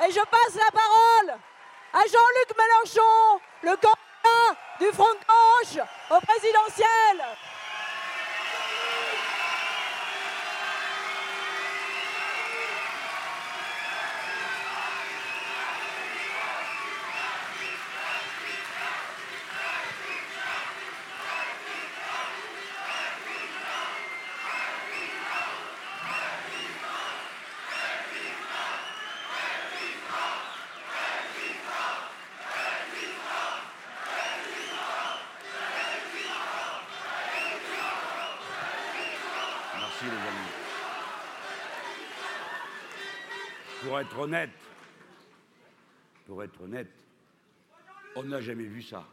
Et je passe la parole à Jean-Luc Mélenchon, le candidat du Front de gauche au présidentiel. Merci les amis. Pour être honnête, pour être honnête, on n'a jamais vu ça.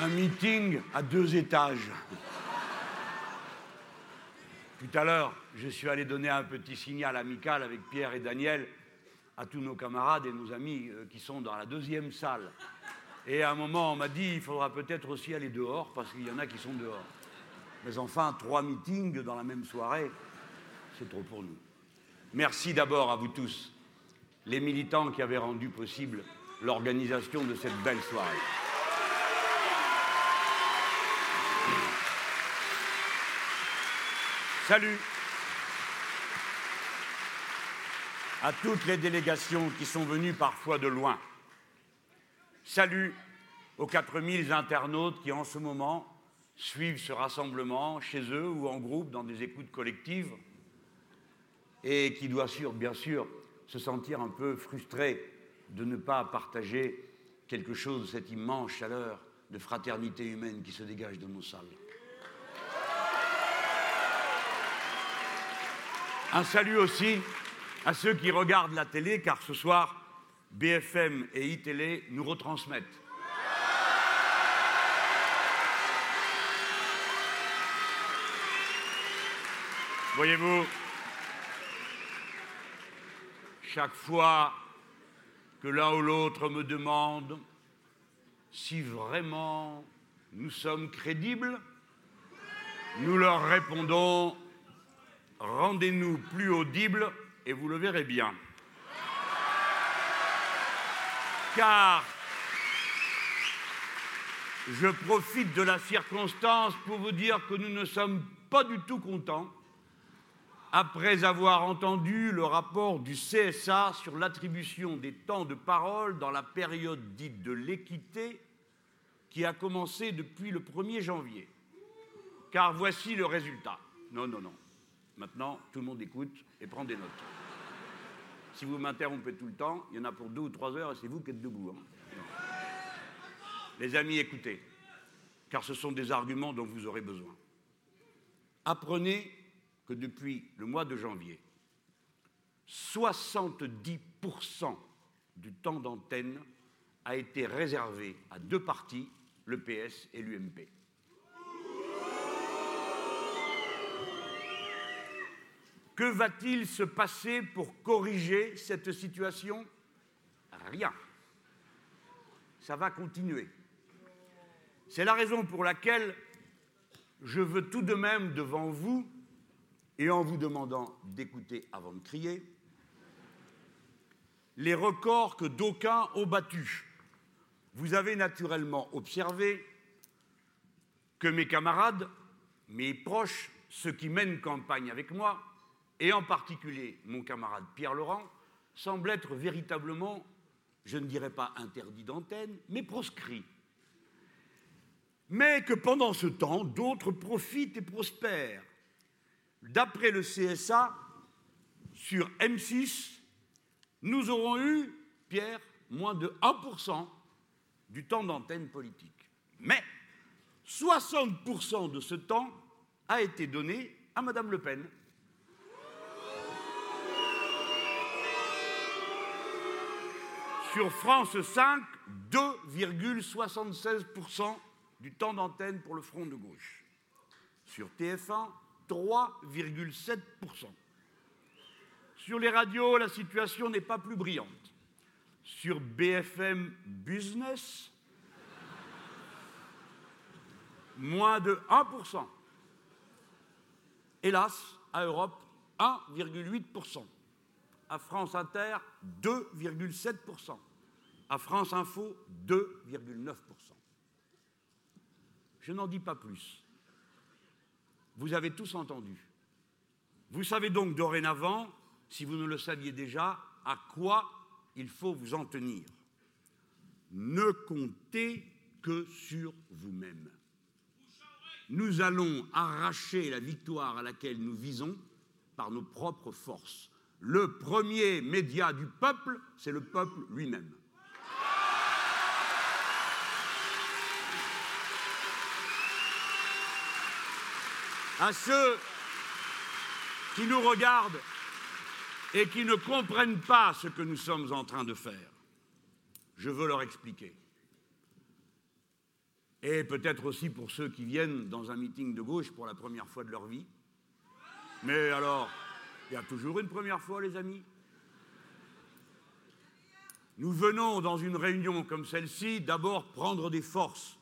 Un meeting à deux étages. Tout à l'heure, je suis allé donner un petit signal amical avec Pierre et Daniel à tous nos camarades et nos amis euh, qui sont dans la deuxième salle. Et à un moment, on m'a dit il faudra peut-être aussi aller dehors parce qu'il y en a qui sont dehors. Mais enfin, trois meetings dans la même soirée, c'est trop pour nous. Merci d'abord à vous tous, les militants qui avaient rendu possible l'organisation de cette belle soirée. Salut à toutes les délégations qui sont venues parfois de loin. Salut aux 4000 internautes qui en ce moment suivent ce rassemblement chez eux ou en groupe dans des écoutes collectives et qui doivent bien sûr se sentir un peu frustrés de ne pas partager quelque chose de cette immense chaleur de fraternité humaine qui se dégage de nos salles. Un salut aussi à ceux qui regardent la télé, car ce soir, BFM et iTélé nous retransmettent. Voyez-vous, chaque fois que l'un ou l'autre me demande si vraiment nous sommes crédibles, nous leur répondons rendez-nous plus audibles et vous le verrez bien. Car je profite de la circonstance pour vous dire que nous ne sommes pas du tout contents après avoir entendu le rapport du CSA sur l'attribution des temps de parole dans la période dite de l'équité qui a commencé depuis le 1er janvier. Car voici le résultat. Non, non, non. Maintenant, tout le monde écoute et prend des notes. Si vous m'interrompez tout le temps, il y en a pour deux ou trois heures et c'est vous qui êtes debout. hein. Les amis, écoutez, car ce sont des arguments dont vous aurez besoin. Apprenez que depuis le mois de janvier, 70% du temps d'antenne a été réservé à deux partis, le PS et l'UMP. Que va-t-il se passer pour corriger cette situation? Rien. Ça va continuer. C'est la raison pour laquelle je veux tout de même devant vous, et en vous demandant d'écouter avant de crier, les records que d'aucuns ont battus. Vous avez naturellement observé que mes camarades, mes proches, ceux qui mènent campagne avec moi, et en particulier mon camarade Pierre Laurent, semblent être véritablement, je ne dirais pas interdits d'antenne, mais proscrits. Mais que pendant ce temps, d'autres profitent et prospèrent. D'après le CSA, sur M6, nous aurons eu, Pierre, moins de 1% du temps d'antenne politique. Mais 60% de ce temps a été donné à Madame Le Pen. Sur France 5, 2,76% du temps d'antenne pour le front de gauche. Sur TF1, 3,7%. Sur les radios, la situation n'est pas plus brillante. Sur BFM Business, moins de 1%. Hélas, à Europe, 1,8%. À France Inter, 2,7%. À France Info, 2,9%. Je n'en dis pas plus. Vous avez tous entendu. Vous savez donc dorénavant, si vous ne le saviez déjà, à quoi il faut vous en tenir. Ne comptez que sur vous-même. Nous allons arracher la victoire à laquelle nous visons par nos propres forces. Le premier média du peuple, c'est le peuple lui-même. À ceux qui nous regardent et qui ne comprennent pas ce que nous sommes en train de faire, je veux leur expliquer. Et peut-être aussi pour ceux qui viennent dans un meeting de gauche pour la première fois de leur vie. Mais alors, il y a toujours une première fois, les amis. Nous venons dans une réunion comme celle-ci d'abord prendre des forces.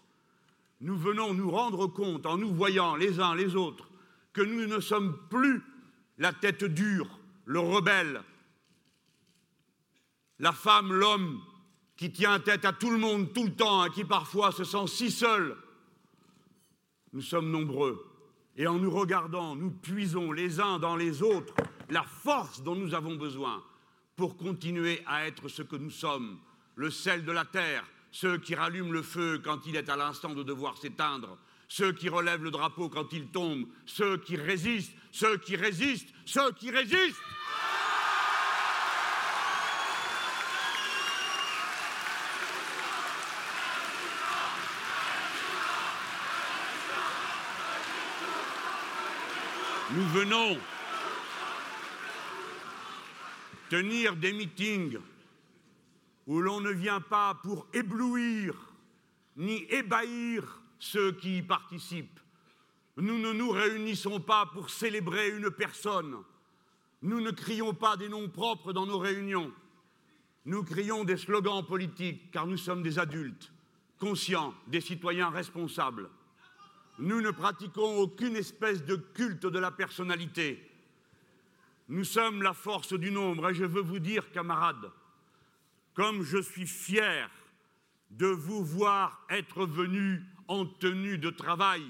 Nous venons nous rendre compte, en nous voyant les uns les autres, que nous ne sommes plus la tête dure, le rebelle, la femme, l'homme qui tient tête à tout le monde tout le temps et qui parfois se sent si seul. Nous sommes nombreux et en nous regardant, nous puisons les uns dans les autres la force dont nous avons besoin pour continuer à être ce que nous sommes, le sel de la terre, ceux qui rallument le feu quand il est à l'instant de devoir s'éteindre, ceux qui relèvent le drapeau quand il tombe, ceux qui résistent, ceux qui résistent, ceux qui résistent. Nous venons tenir des meetings où l'on ne vient pas pour éblouir ni ébahir ceux qui y participent. Nous ne nous réunissons pas pour célébrer une personne. Nous ne crions pas des noms propres dans nos réunions. Nous crions des slogans politiques car nous sommes des adultes, conscients, des citoyens responsables. Nous ne pratiquons aucune espèce de culte de la personnalité. Nous sommes la force du nombre et je veux vous dire, camarades, comme je suis fier de vous voir être venus en tenue de travail,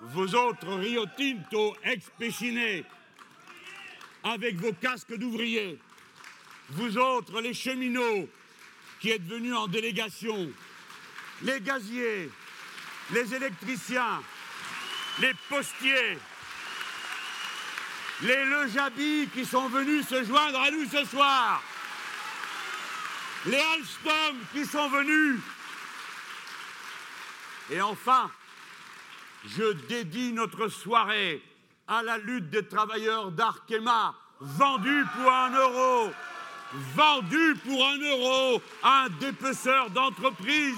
vous autres Rio Tinto expécinés, avec vos casques d'ouvriers, vous autres les cheminots qui êtes venus en délégation, les gaziers, les électriciens, les postiers, les Lejabis qui sont venus se joindre à nous ce soir, les Alstom qui sont venus. Et enfin, je dédie notre soirée à la lutte des travailleurs d'Arkema, vendus pour un euro, vendus pour un euro à un dépeceur d'entreprise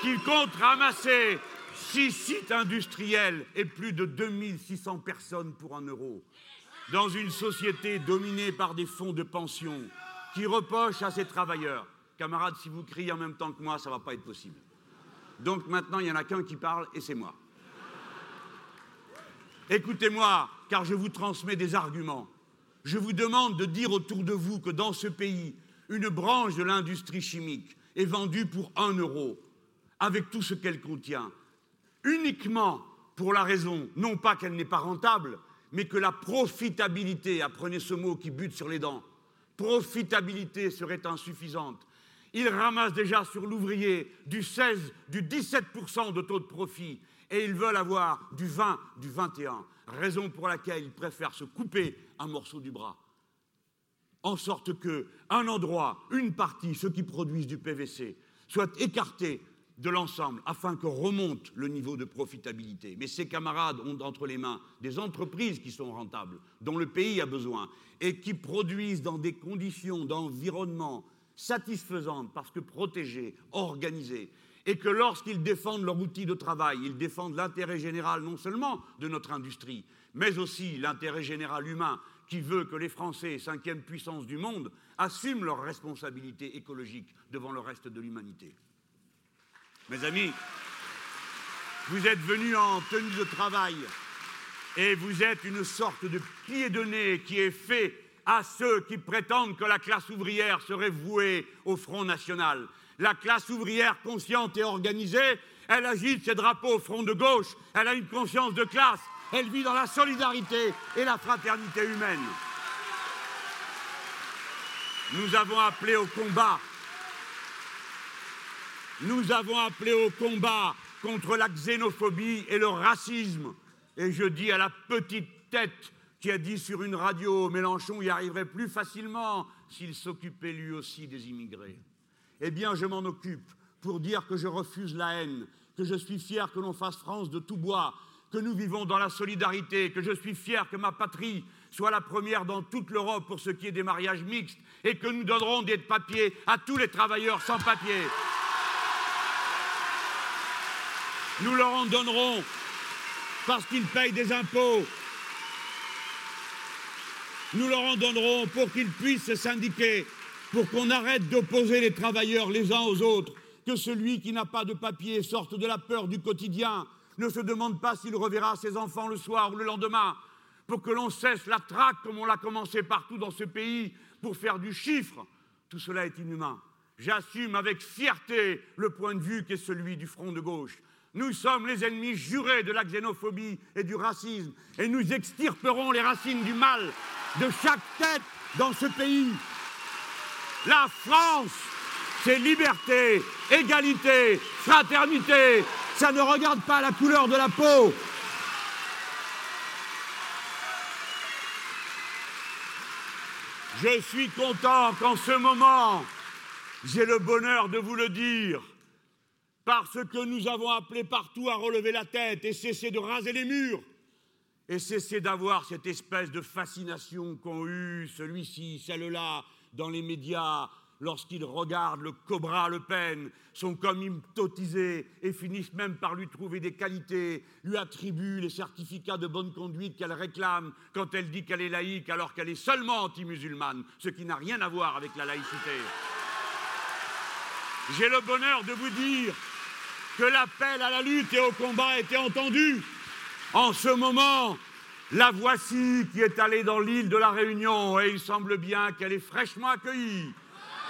qui compte ramasser six sites industriels et plus de 2600 personnes pour un euro, dans une société dominée par des fonds de pension qui reprochent à ces travailleurs. Camarades, si vous criez en même temps que moi, ça ne va pas être possible. Donc maintenant, il n'y en a qu'un qui parle et c'est moi. Écoutez-moi, car je vous transmets des arguments. Je vous demande de dire autour de vous que dans ce pays, une branche de l'industrie chimique est vendue pour un euro, avec tout ce qu'elle contient, uniquement pour la raison, non pas qu'elle n'est pas rentable, mais que la profitabilité, apprenez ce mot qui bute sur les dents, profitabilité serait insuffisante. Ils ramassent déjà sur l'ouvrier du 16, du 17% de taux de profit et ils veulent avoir du 20, du 21, raison pour laquelle ils préfèrent se couper un morceau du bras. En sorte que un endroit, une partie, ceux qui produisent du PVC, soient écartés de l'ensemble afin que remonte le niveau de profitabilité. Mais ces camarades ont entre les mains des entreprises qui sont rentables, dont le pays a besoin, et qui produisent dans des conditions d'environnement satisfaisantes parce que protégées, organisées, et que lorsqu'ils défendent leur outil de travail, ils défendent l'intérêt général non seulement de notre industrie, mais aussi l'intérêt général humain qui veut que les Français, cinquième puissance du monde, assument leurs responsabilités écologiques devant le reste de l'humanité. Mes amis, Vous êtes venu en tenue de travail et vous êtes une sorte de pied de nez qui est fait à ceux qui prétendent que la classe ouvrière serait vouée au Front National. La classe ouvrière consciente et organisée, elle agite ses drapeaux au front de gauche, elle a une conscience de classe, elle vit dans la solidarité et la fraternité humaine. Nous avons appelé au combat. Nous avons appelé au combat contre la xénophobie et le racisme. Et je dis à la petite tête qui a dit sur une radio Mélenchon y arriverait plus facilement s'il s'occupait lui aussi des immigrés. Eh bien, je m'en occupe pour dire que je refuse la haine, que je suis fier que l'on fasse France de tout bois, que nous vivons dans la solidarité, que je suis fier que ma patrie soit la première dans toute l'Europe pour ce qui est des mariages mixtes et que nous donnerons des papiers à tous les travailleurs sans papier. Nous leur en donnerons parce qu'ils payent des impôts. Nous leur en donnerons pour qu'ils puissent se syndiquer, pour qu'on arrête d'opposer les travailleurs les uns aux autres, que celui qui n'a pas de papier sorte de la peur du quotidien, ne se demande pas s'il reverra ses enfants le soir ou le lendemain, pour que l'on cesse la traque comme on l'a commencé partout dans ce pays, pour faire du chiffre. Tout cela est inhumain. J'assume avec fierté le point de vue qui est celui du front de gauche. Nous sommes les ennemis jurés de la xénophobie et du racisme, et nous extirperons les racines du mal de chaque tête dans ce pays. La France, c'est liberté, égalité, fraternité, ça ne regarde pas la couleur de la peau. Je suis content qu'en ce moment, j'ai le bonheur de vous le dire, parce que nous avons appelé partout à relever la tête et cesser de raser les murs, et cesser d'avoir cette espèce de fascination qu'ont eu celui-ci, celle-là, dans les médias, lorsqu'ils regardent le Cobra Le Pen, sont comme hypnotisés et finissent même par lui trouver des qualités, lui attribuent les certificats de bonne conduite qu'elle réclame quand elle dit qu'elle est laïque alors qu'elle est seulement anti-musulmane, ce qui n'a rien à voir avec la laïcité. J'ai le bonheur de vous dire que l'appel à la lutte et au combat été entendu. En ce moment, la voici qui est allée dans l'île de la Réunion et il semble bien qu'elle est fraîchement accueillie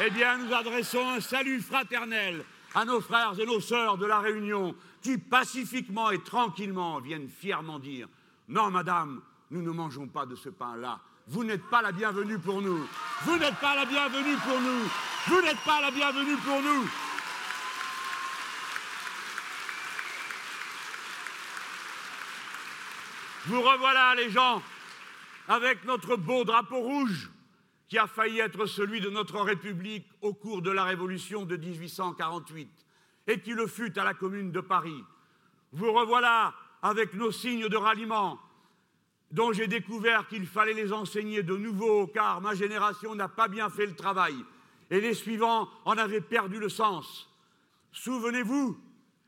eh bien, nous adressons un salut fraternel à nos frères et nos sœurs de la Réunion qui, pacifiquement et tranquillement, viennent fièrement dire Non, madame, nous ne mangeons pas de ce pain-là. Vous n'êtes pas la bienvenue pour nous. Vous n'êtes pas la bienvenue pour nous. Vous n'êtes pas la bienvenue pour nous. Vous revoilà, les gens, avec notre beau drapeau rouge qui a failli être celui de notre République au cours de la Révolution de 1848 et qui le fut à la Commune de Paris. Vous revoilà avec nos signes de ralliement, dont j'ai découvert qu'il fallait les enseigner de nouveau, car ma génération n'a pas bien fait le travail, et les suivants en avaient perdu le sens. Souvenez-vous,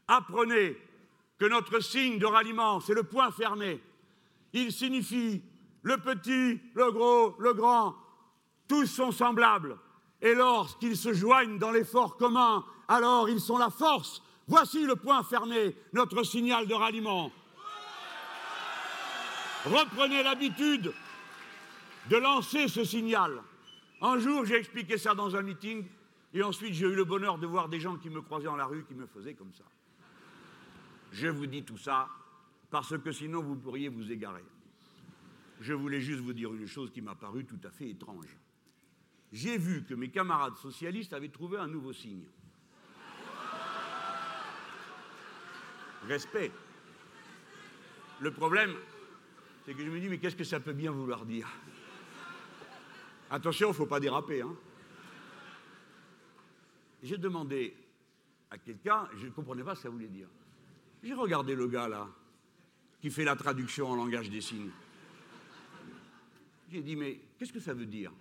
apprenez que notre signe de ralliement, c'est le point fermé. Il signifie le petit, le gros, le grand, tous sont semblables. Et lorsqu'ils se joignent dans l'effort commun, alors ils sont la force. Voici le point fermé, notre signal de ralliement. Reprenez l'habitude de lancer ce signal. Un jour, j'ai expliqué ça dans un meeting, et ensuite j'ai eu le bonheur de voir des gens qui me croisaient dans la rue, qui me faisaient comme ça. Je vous dis tout ça parce que sinon vous pourriez vous égarer. Je voulais juste vous dire une chose qui m'a paru tout à fait étrange j'ai vu que mes camarades socialistes avaient trouvé un nouveau signe. Respect. Le problème, c'est que je me dis, mais qu'est-ce que ça peut bien vouloir dire? Attention, il ne faut pas déraper. Hein. J'ai demandé à quelqu'un, je ne comprenais pas ce que ça voulait dire. J'ai regardé le gars là, qui fait la traduction en langage des signes. J'ai dit, mais qu'est-ce que ça veut dire?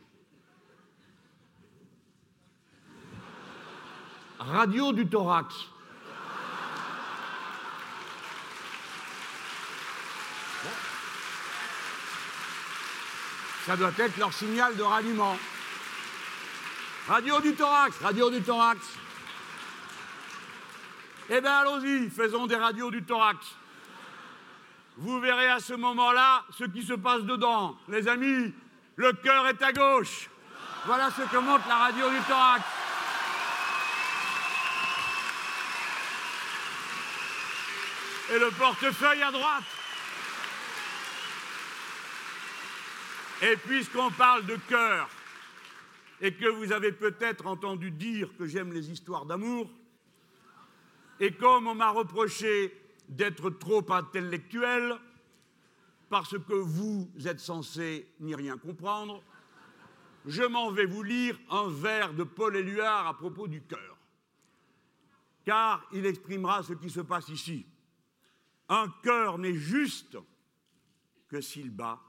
Radio du thorax. Ça doit être leur signal de ralliement. Radio du thorax, radio du thorax. Eh bien, allons-y, faisons des radios du thorax. Vous verrez à ce moment-là ce qui se passe dedans. Les amis, le cœur est à gauche. Voilà ce que montre la radio du thorax. Et le portefeuille à droite. Et puisqu'on parle de cœur, et que vous avez peut-être entendu dire que j'aime les histoires d'amour, et comme on m'a reproché d'être trop intellectuel, parce que vous êtes censé n'y rien comprendre, je m'en vais vous lire un vers de Paul Éluard à propos du cœur, car il exprimera ce qui se passe ici. Un cœur n'est juste que s'il bat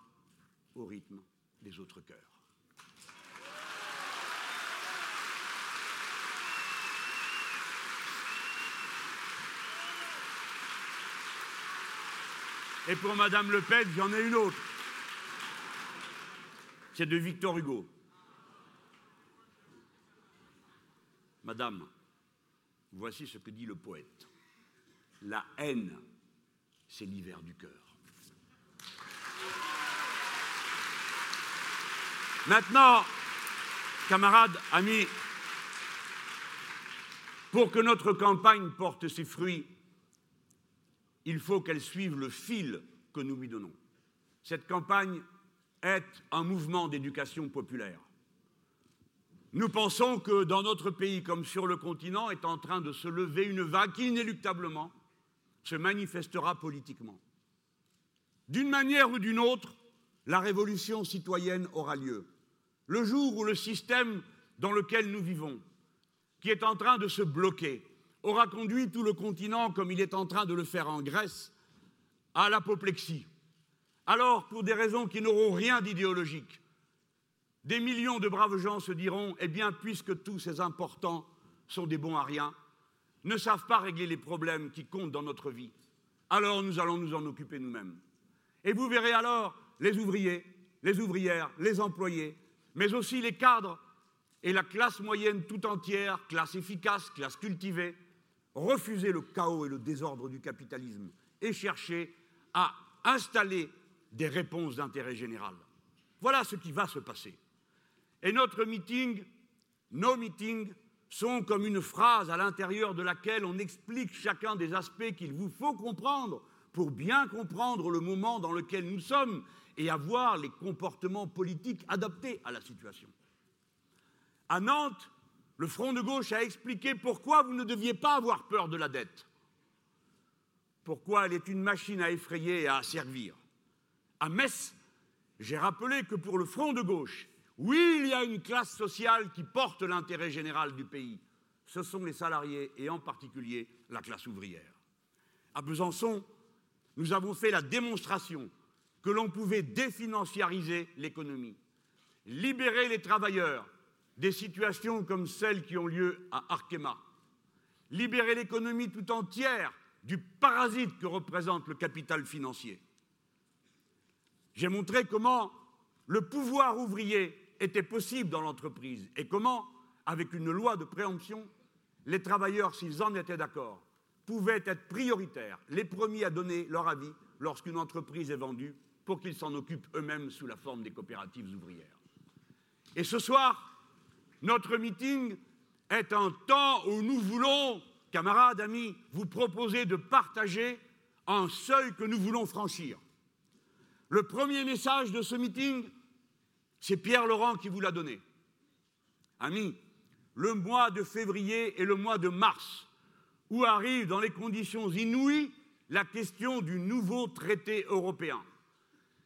au rythme des autres cœurs. Et pour Madame Le Pen, j'en ai une autre. C'est de Victor Hugo. Madame, voici ce que dit le poète. La haine, c'est l'hiver du cœur. Maintenant, camarades, amis, pour que notre campagne porte ses fruits, il faut qu'elle suive le fil que nous lui donnons. Cette campagne est un mouvement d'éducation populaire. Nous pensons que dans notre pays comme sur le continent est en train de se lever une vague qui inéluctablement se manifestera politiquement. D'une manière ou d'une autre, la révolution citoyenne aura lieu. Le jour où le système dans lequel nous vivons, qui est en train de se bloquer, aura conduit tout le continent, comme il est en train de le faire en Grèce, à l'apoplexie. Alors, pour des raisons qui n'auront rien d'idéologique, des millions de braves gens se diront Eh bien, puisque tous ces importants sont des bons à rien, ne savent pas régler les problèmes qui comptent dans notre vie, alors nous allons nous en occuper nous-mêmes. Et vous verrez alors les ouvriers, les ouvrières, les employés, mais aussi les cadres et la classe moyenne tout entière, classe efficace, classe cultivée, refuser le chaos et le désordre du capitalisme et chercher à installer des réponses d'intérêt général. Voilà ce qui va se passer. Et notre meeting, nos meetings, sont comme une phrase à l'intérieur de laquelle on explique chacun des aspects qu'il vous faut comprendre pour bien comprendre le moment dans lequel nous sommes et avoir les comportements politiques adaptés à la situation. À Nantes, le Front de gauche a expliqué pourquoi vous ne deviez pas avoir peur de la dette. Pourquoi elle est une machine à effrayer et à servir. À Metz, j'ai rappelé que pour le Front de gauche, oui, il y a une classe sociale qui porte l'intérêt général du pays. Ce sont les salariés et en particulier la classe ouvrière. À Besançon, nous avons fait la démonstration que l'on pouvait définanciariser l'économie, libérer les travailleurs des situations comme celles qui ont lieu à Arkema, libérer l'économie tout entière du parasite que représente le capital financier. J'ai montré comment le pouvoir ouvrier était possible dans l'entreprise et comment, avec une loi de préemption, les travailleurs, s'ils en étaient d'accord, pouvaient être prioritaires, les premiers à donner leur avis lorsqu'une entreprise est vendue pour qu'ils s'en occupent eux-mêmes sous la forme des coopératives ouvrières. Et ce soir, notre meeting est un temps où nous voulons, camarades, amis, vous proposer de partager un seuil que nous voulons franchir. Le premier message de ce meeting, c'est Pierre Laurent qui vous l'a donné. Amis, le mois de février et le mois de mars, où arrive dans les conditions inouïes la question du nouveau traité européen.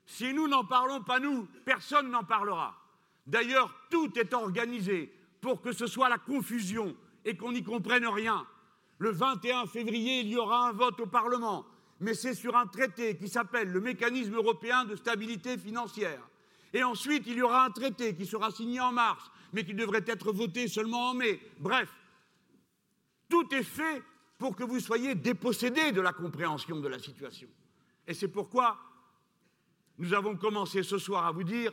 Si nous n'en parlons pas, nous, personne n'en parlera. D'ailleurs, tout est organisé pour que ce soit la confusion et qu'on n'y comprenne rien. Le 21 février, il y aura un vote au Parlement, mais c'est sur un traité qui s'appelle le mécanisme européen de stabilité financière. Et ensuite, il y aura un traité qui sera signé en mars, mais qui devrait être voté seulement en mai. Bref, tout est fait pour que vous soyez dépossédés de la compréhension de la situation. Et c'est pourquoi nous avons commencé ce soir à vous dire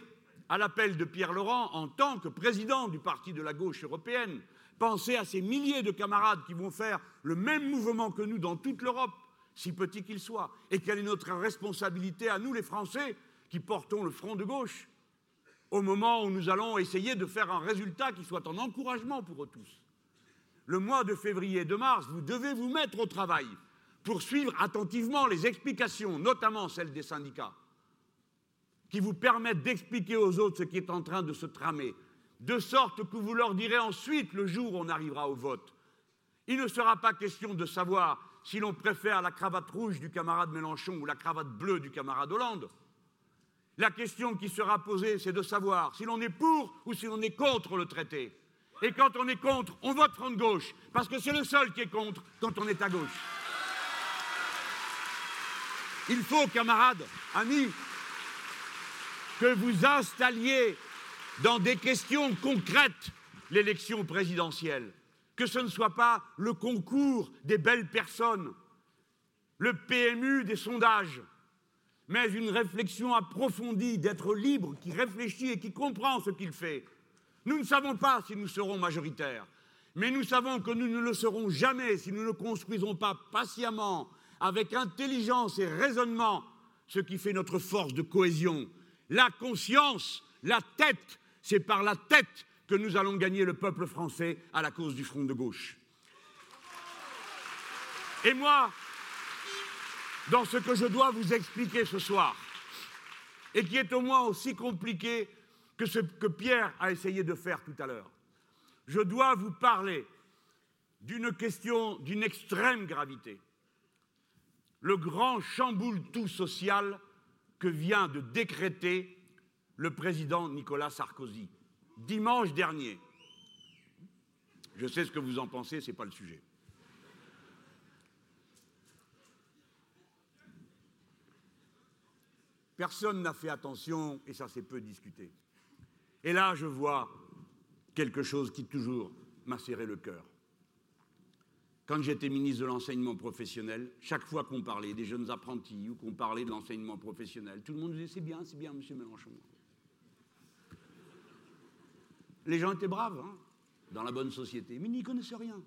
à l'appel de Pierre Laurent en tant que président du parti de la gauche européenne, Pensez à ces milliers de camarades qui vont faire le même mouvement que nous dans toute l'Europe, si petit qu'il soit. Et quelle est notre responsabilité à nous, les Français, qui portons le front de gauche, au moment où nous allons essayer de faire un résultat qui soit un encouragement pour eux tous. Le mois de février et de mars, vous devez vous mettre au travail pour suivre attentivement les explications, notamment celles des syndicats, qui vous permettent d'expliquer aux autres ce qui est en train de se tramer, de sorte que vous leur direz ensuite, le jour où on arrivera au vote, il ne sera pas question de savoir si l'on préfère la cravate rouge du camarade Mélenchon ou la cravate bleue du camarade Hollande. La question qui sera posée, c'est de savoir si l'on est pour ou si l'on est contre le traité. Et quand on est contre, on vote front de gauche, parce que c'est le seul qui est contre quand on est à gauche. Il faut, camarades, amis, que vous installiez dans des questions concrètes l'élection présidentielle, que ce ne soit pas le concours des belles personnes, le PMU des sondages, mais une réflexion approfondie d'être libre, qui réfléchit et qui comprend ce qu'il fait. Nous ne savons pas si nous serons majoritaires, mais nous savons que nous ne le serons jamais si nous ne construisons pas patiemment, avec intelligence et raisonnement, ce qui fait notre force de cohésion. La conscience, la tête, c'est par la tête que nous allons gagner le peuple français à la cause du front de gauche. Et moi, dans ce que je dois vous expliquer ce soir, et qui est au moins aussi compliqué que ce que Pierre a essayé de faire tout à l'heure, je dois vous parler d'une question d'une extrême gravité. Le grand chamboule-tout social que vient de décréter le président Nicolas Sarkozy dimanche dernier. Je sais ce que vous en pensez, ce n'est pas le sujet. Personne n'a fait attention et ça s'est peu discuté. Et là, je vois quelque chose qui toujours m'a serré le cœur. Quand j'étais ministre de l'enseignement professionnel, chaque fois qu'on parlait des jeunes apprentis ou qu'on parlait de l'enseignement professionnel, tout le monde disait c'est bien, c'est bien, monsieur Mélenchon. Les gens étaient braves, hein, dans la bonne société, mais ils n'y connaissaient rien.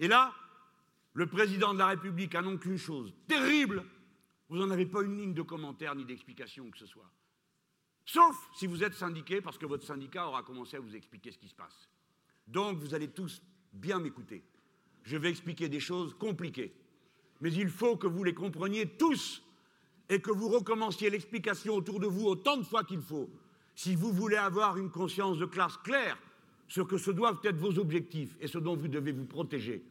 Et là, le président de la République annonce une chose terrible. Vous n'en avez pas une ligne de commentaire ni d'explication que ce soit. Sauf si vous êtes syndiqué, parce que votre syndicat aura commencé à vous expliquer ce qui se passe. Donc, vous allez tous bien m'écouter. Je vais expliquer des choses compliquées. Mais il faut que vous les compreniez tous et que vous recommenciez l'explication autour de vous autant de fois qu'il faut si vous voulez avoir une conscience de classe claire sur que ce doivent être vos objectifs et ce dont vous devez vous protéger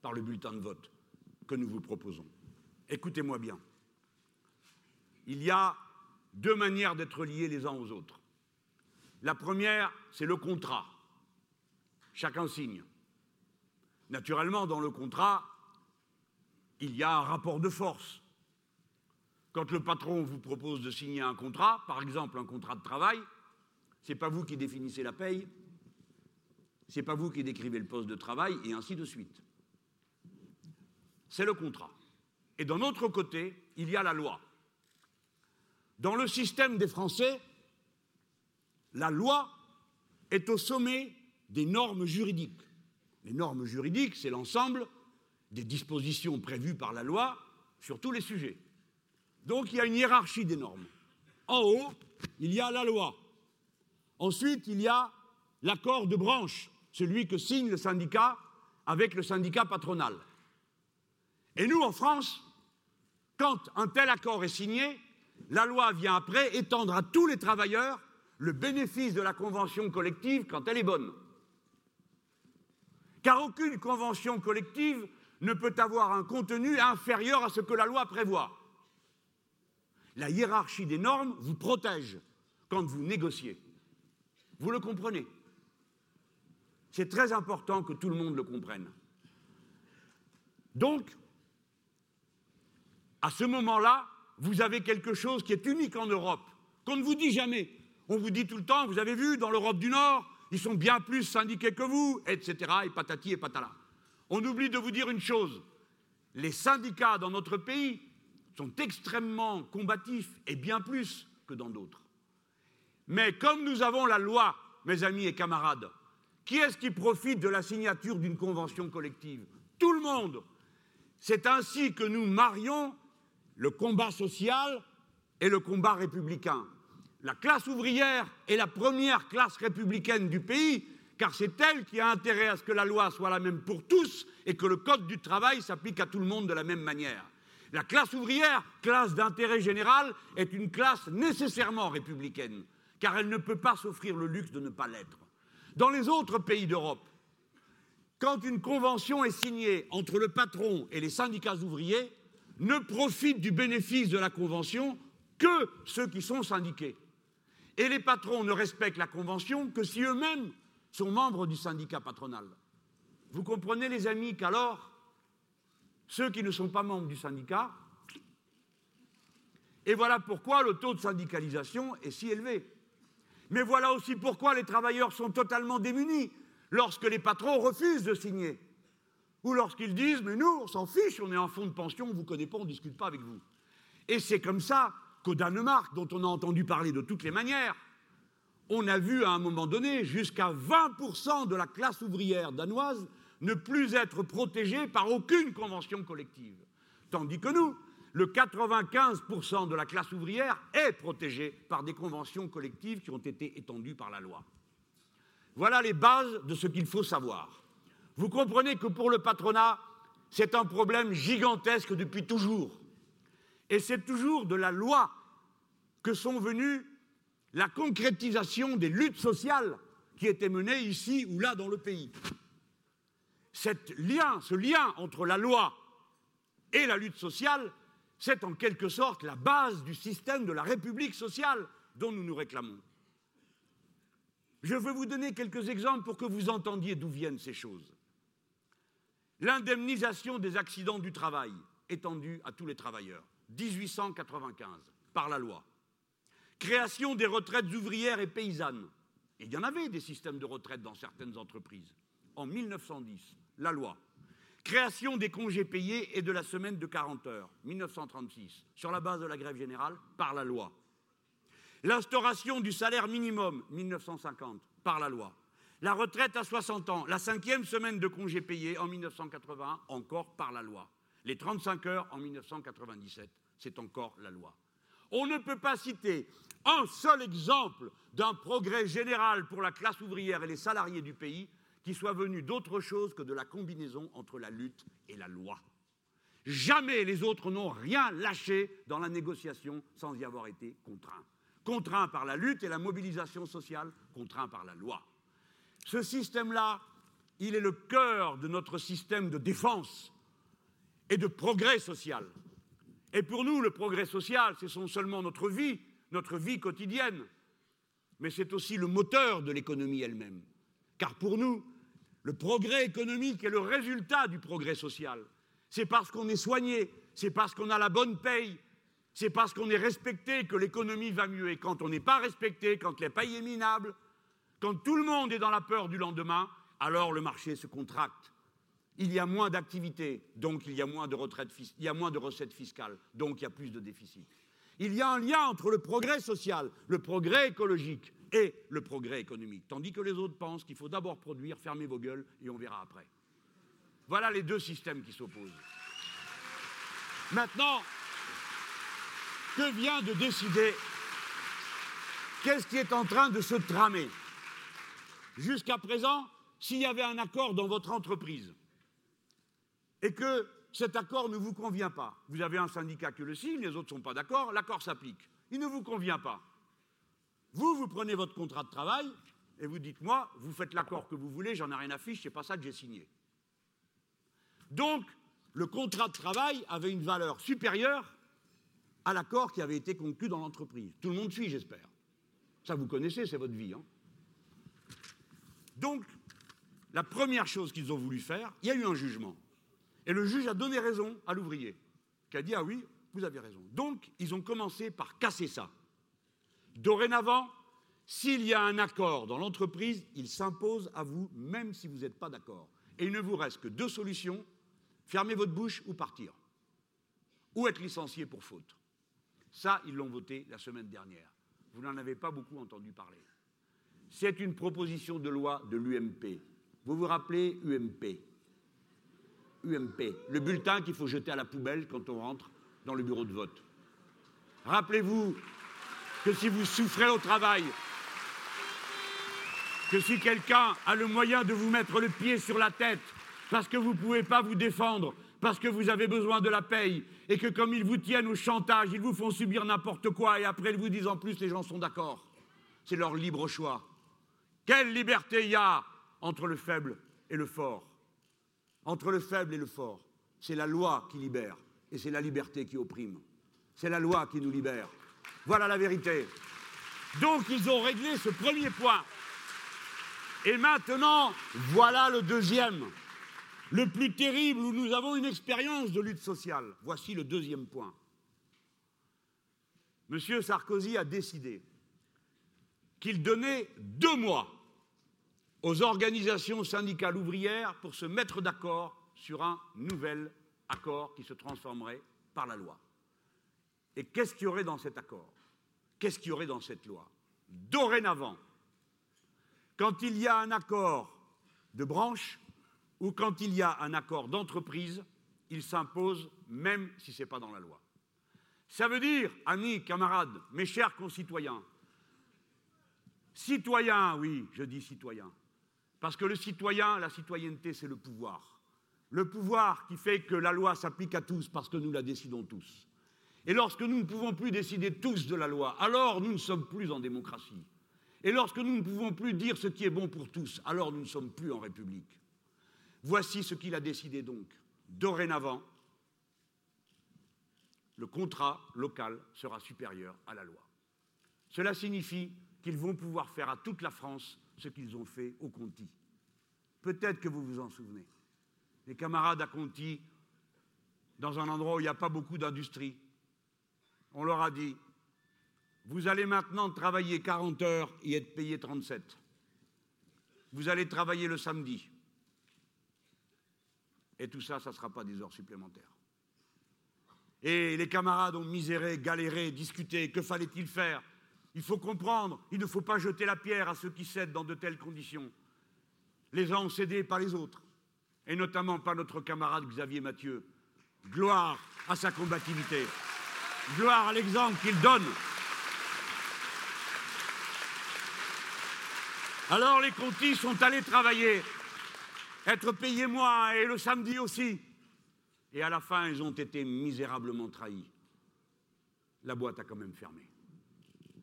par le bulletin de vote que nous vous proposons. Écoutez-moi bien. Il y a deux manières d'être liés les uns aux autres. La première, c'est le contrat. Chacun signe. Naturellement, dans le contrat, il y a un rapport de force. Quand le patron vous propose de signer un contrat, par exemple un contrat de travail, ce n'est pas vous qui définissez la paye, ce n'est pas vous qui décrivez le poste de travail, et ainsi de suite. C'est le contrat. Et d'un autre côté, il y a la loi. Dans le système des Français, la loi est au sommet des normes juridiques. Les normes juridiques, c'est l'ensemble des dispositions prévues par la loi sur tous les sujets. Donc il y a une hiérarchie des normes. En haut, il y a la loi. Ensuite, il y a l'accord de branche, celui que signe le syndicat avec le syndicat patronal. Et nous, en France, quand un tel accord est signé, la loi vient après étendre à tous les travailleurs le bénéfice de la convention collective quand elle est bonne. Car aucune convention collective ne peut avoir un contenu inférieur à ce que la loi prévoit. La hiérarchie des normes vous protège quand vous négociez. Vous le comprenez C'est très important que tout le monde le comprenne. Donc, à ce moment-là, vous avez quelque chose qui est unique en Europe, qu'on ne vous dit jamais. On vous dit tout le temps, vous avez vu, dans l'Europe du Nord, ils sont bien plus syndiqués que vous, etc., et patati et patala. On oublie de vous dire une chose, les syndicats dans notre pays sont extrêmement combatifs, et bien plus que dans d'autres. Mais comme nous avons la loi, mes amis et camarades, Qui est-ce qui profite de la signature d'une convention collective? Tout le monde. C'est ainsi que nous marions le combat social et le combat républicain. La classe ouvrière est la première classe républicaine du pays, car c'est elle qui a intérêt à ce que la loi soit la même pour tous et que le code du travail s'applique à tout le monde de la même manière. La classe ouvrière, classe d'intérêt général, est une classe nécessairement républicaine, car elle ne peut pas s'offrir le luxe de ne pas l'être. Dans les autres pays d'Europe, quand une convention est signée entre le patron et les syndicats ouvriers, ne profitent du bénéfice de la convention que ceux qui sont syndiqués. Et les patrons ne respectent la convention que si eux-mêmes sont membres du syndicat patronal. Vous comprenez, les amis, qu'alors, ceux qui ne sont pas membres du syndicat, et voilà pourquoi le taux de syndicalisation est si élevé. Mais voilà aussi pourquoi les travailleurs sont totalement démunis lorsque les patrons refusent de signer. Ou lorsqu'ils disent Mais nous, on s'en fiche, on est en fonds de pension, on ne vous connaît pas, on ne discute pas avec vous. Et c'est comme ça qu'au Danemark, dont on a entendu parler de toutes les manières, on a vu à un moment donné jusqu'à 20% de la classe ouvrière danoise ne plus être protégée par aucune convention collective. Tandis que nous, le 95% de la classe ouvrière est protégée par des conventions collectives qui ont été étendues par la loi. Voilà les bases de ce qu'il faut savoir. Vous comprenez que pour le patronat, c'est un problème gigantesque depuis toujours. Et c'est toujours de la loi que sont venues la concrétisation des luttes sociales qui étaient menées ici ou là dans le pays. ce lien entre la loi et la lutte sociale, c'est en quelque sorte la base du système de la République sociale dont nous nous réclamons. Je veux vous donner quelques exemples pour que vous entendiez d'où viennent ces choses. L'indemnisation des accidents du travail étendue à tous les travailleurs, 1895, par la loi. Création des retraites ouvrières et paysannes. il y en avait des systèmes de retraite dans certaines entreprises. En 1910, la loi. Création des congés payés et de la semaine de 40 heures, 1936, sur la base de la grève générale, par la loi. L'instauration du salaire minimum, 1950, par la loi. La retraite à 60 ans, la cinquième semaine de congés payés en 1981, encore par la loi. Les 35 heures en 1997, c'est encore la loi. On ne peut pas citer un seul exemple d'un progrès général pour la classe ouvrière et les salariés du pays qui soit venu d'autre chose que de la combinaison entre la lutte et la loi. Jamais les autres n'ont rien lâché dans la négociation sans y avoir été contraints. Contraints par la lutte et la mobilisation sociale, contraints par la loi. Ce système-là, il est le cœur de notre système de défense et de progrès social. Et pour nous, le progrès social, ce sont seulement notre vie, notre vie quotidienne, mais c'est aussi le moteur de l'économie elle-même. Car pour nous, le progrès économique est le résultat du progrès social. C'est parce qu'on est soigné, c'est parce qu'on a la bonne paye, c'est parce qu'on est respecté que l'économie va mieux. Et quand on n'est pas respecté, quand les payes est minable, quand tout le monde est dans la peur du lendemain, alors le marché se contracte. Il y a moins d'activité, donc il y a moins de, il y a moins de recettes fiscales, donc il y a plus de déficit. Il y a un lien entre le progrès social, le progrès écologique et le progrès économique, tandis que les autres pensent qu'il faut d'abord produire, fermer vos gueules et on verra après. Voilà les deux systèmes qui s'opposent. Maintenant, que vient de décider Qu'est-ce qui est en train de se tramer? Jusqu'à présent, s'il y avait un accord dans votre entreprise et que cet accord ne vous convient pas, vous avez un syndicat qui le signe, les autres ne sont pas d'accord, l'accord s'applique. Il ne vous convient pas. Vous, vous prenez votre contrat de travail et vous dites, moi, vous faites l'accord que vous voulez, j'en ai rien à fiche, c'est pas ça que j'ai signé. Donc, le contrat de travail avait une valeur supérieure à l'accord qui avait été conclu dans l'entreprise. Tout le monde suit, j'espère. Ça, vous connaissez, c'est votre vie. Hein. Donc, la première chose qu'ils ont voulu faire, il y a eu un jugement. Et le juge a donné raison à l'ouvrier, qui a dit Ah oui, vous avez raison. Donc, ils ont commencé par casser ça. Dorénavant, s'il y a un accord dans l'entreprise, il s'impose à vous, même si vous n'êtes pas d'accord. Et il ne vous reste que deux solutions fermer votre bouche ou partir. Ou être licencié pour faute. Ça, ils l'ont voté la semaine dernière. Vous n'en avez pas beaucoup entendu parler. c'est une proposition de loi de l'UMP. Vous vous rappelez UMP UMP, le bulletin qu'il faut jeter à la poubelle quand on rentre dans le bureau de vote. Rappelez-vous que si vous souffrez au travail, que si quelqu'un a le moyen de vous mettre le pied sur la tête parce que vous ne pouvez pas vous défendre, parce que vous avez besoin de la paye, et que comme ils vous tiennent au chantage, ils vous font subir n'importe quoi, et après ils vous disent en plus les gens sont d'accord. C'est leur libre choix. Quelle liberté il y a entre le faible et le fort? Entre le faible et le fort, c'est la loi qui libère, et c'est la liberté qui opprime. C'est la loi qui nous libère. Voilà la vérité. Donc ils ont réglé ce premier point. Et maintenant, voilà le deuxième, le plus terrible, où nous avons une expérience de lutte sociale. Voici le deuxième point. Monsieur Sarkozy a décidé qu'il donnait deux mois aux organisations syndicales ouvrières pour se mettre d'accord sur un nouvel accord qui se transformerait par la loi. Et qu'est-ce qu'il y aurait dans cet accord? Qu'est-ce qu'il y aurait dans cette loi? Dorénavant, quand il y a un accord de branche ou quand il y a un accord d'entreprise, il s'impose même si ce n'est pas dans la loi. Ça veut dire, amis, camarades, mes chers concitoyens, citoyens, oui, je dis citoyens, parce que le citoyen, la citoyenneté, c'est le pouvoir. Le pouvoir qui fait que la loi s'applique à tous parce que nous la décidons tous. Et lorsque nous ne pouvons plus décider tous de la loi, alors nous ne sommes plus en démocratie. Et lorsque nous ne pouvons plus dire ce qui est bon pour tous, alors nous ne sommes plus en République. Voici ce qu'il a décidé donc. Dorénavant, le contrat local sera supérieur à la loi. Cela signifie qu'ils vont pouvoir faire à toute la France ce qu'ils ont fait au Conti. Peut-être que vous vous en souvenez. Les camarades à Conti, dans un endroit où il n'y a pas beaucoup d'industrie, on leur a dit vous allez maintenant travailler 40 heures et être payé 37. Vous allez travailler le samedi. Et tout ça, ça ne sera pas des heures supplémentaires. Et les camarades ont miséré, galéré, discuté. Que fallait-il faire Il faut comprendre, il ne faut pas jeter la pierre à ceux qui cèdent dans de telles conditions. Les uns ont cédé, pas les autres. Et notamment pas notre camarade Xavier Mathieu. Gloire à sa combativité. Gloire à l'exemple qu'il donne. Alors les contis sont allés travailler, être payés moins et le samedi aussi. Et à la fin, ils ont été misérablement trahis. La boîte a quand même fermé,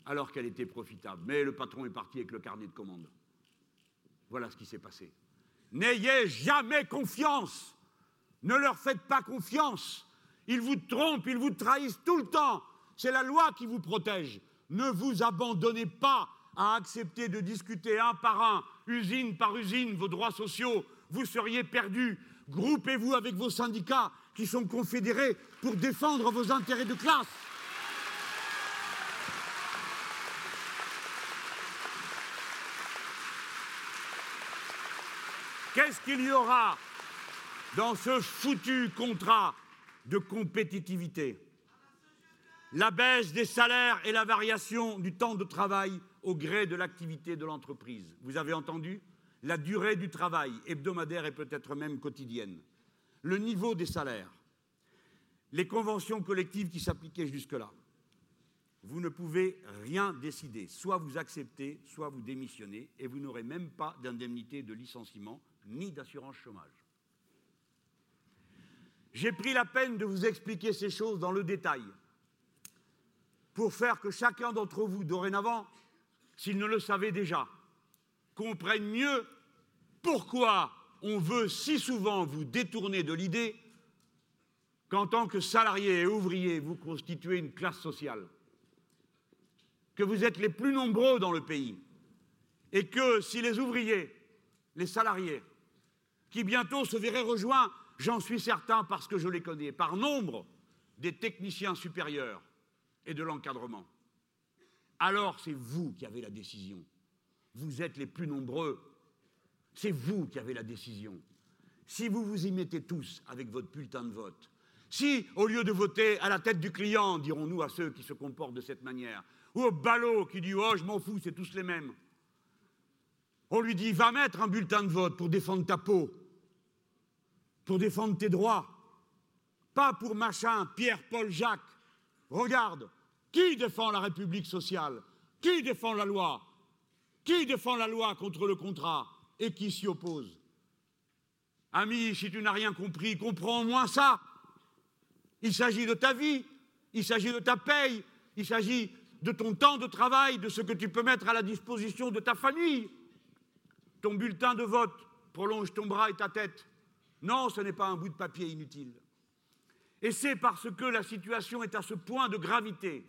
alors qu'elle était profitable. Mais le patron est parti avec le carnet de commande. Voilà ce qui s'est passé. N'ayez jamais confiance. Ne leur faites pas confiance. Ils vous trompent, ils vous trahissent tout le temps. C'est la loi qui vous protège. Ne vous abandonnez pas à accepter de discuter un par un, usine par usine, vos droits sociaux, vous seriez perdus. Groupez-vous avec vos syndicats qui sont confédérés pour défendre vos intérêts de classe. Qu'est-ce qu'il y aura dans ce foutu contrat de compétitivité? La baisse des salaires et la variation du temps de travail au gré de l'activité de l'entreprise. Vous avez entendu? La durée du travail, hebdomadaire et peut-être même quotidienne. Le niveau des salaires. Les conventions collectives qui s'appliquaient jusque-là. Vous ne pouvez rien décider. Soit vous acceptez, soit vous démissionnez, et vous n'aurez même pas d'indemnité de licenciement ni d'assurance chômage. J'ai pris la peine de vous expliquer ces choses dans le détail pour faire que chacun d'entre vous, dorénavant, s'ils ne le savaient déjà, comprennent mieux pourquoi on veut si souvent vous détourner de l'idée qu'en tant que salarié et ouvrier, vous constituez une classe sociale, que vous êtes les plus nombreux dans le pays, et que si les ouvriers, les salariés, qui bientôt se verraient rejoints, j'en suis certain parce que je les connais, par nombre des techniciens supérieurs et de l'encadrement, alors c'est vous qui avez la décision. Vous êtes les plus nombreux. C'est vous qui avez la décision. Si vous vous y mettez tous avec votre bulletin de vote, si, au lieu de voter à la tête du client, dirons-nous à ceux qui se comportent de cette manière, ou au ballot qui dit Oh, je m'en fous, c'est tous les mêmes, On lui dit va mettre un bulletin de vote pour défendre ta peau, pour défendre tes droits, pas pour machin, Pierre, Paul, Jacques. Regarde, qui défend la République sociale? Qui défend la loi? Qui défend la loi contre le contrat et qui s'y oppose? Ami, si tu n'as rien compris, comprends au moins ça. Il s'agit de ta vie, il s'agit de ta paye, il s'agit de ton temps de travail, de ce que tu peux mettre à la disposition de ta famille. Ton bulletin de vote prolonge ton bras et ta tête. Non, ce n'est pas un bout de papier inutile. Et c'est parce que la situation est à ce point de gravité.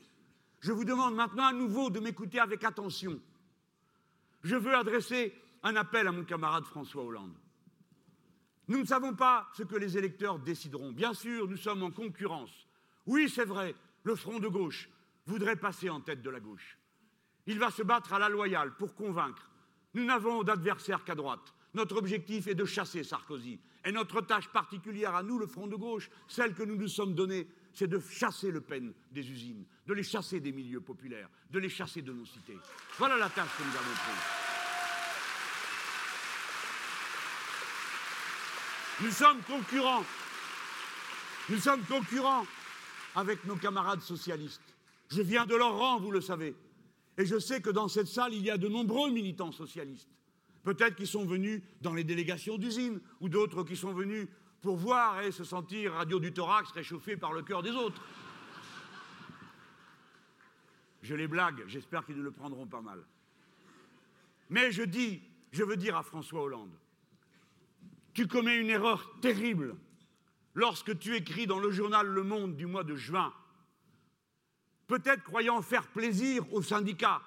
Je vous demande maintenant à nouveau de m'écouter avec attention. Je veux adresser un appel à mon camarade François Hollande. Nous ne savons pas ce que les électeurs décideront. Bien sûr, nous sommes en concurrence. Oui, c'est vrai, le front de gauche voudrait passer en tête de la gauche. Il va se battre à la loyale pour convaincre. Nous n'avons d'adversaire qu'à droite. Notre objectif est de chasser Sarkozy. Et notre tâche particulière à nous, le Front de gauche, celle que nous nous sommes donnée, c'est de chasser Le Pen des usines, de les chasser des milieux populaires, de les chasser de nos cités. Voilà la tâche que nous avons prise. Nous sommes concurrents. Nous sommes concurrents avec nos camarades socialistes. Je viens de leur rang, vous le savez. Et je sais que dans cette salle, il y a de nombreux militants socialistes. Peut-être qu'ils sont venus dans les délégations d'usines, ou d'autres qui sont venus pour voir et se sentir radio du thorax réchauffé par le cœur des autres. Je les blague, j'espère qu'ils ne le prendront pas mal. Mais je dis, je veux dire à François Hollande, tu commets une erreur terrible lorsque tu écris dans le journal Le Monde du mois de juin, peut-être croyant faire plaisir aux syndicats,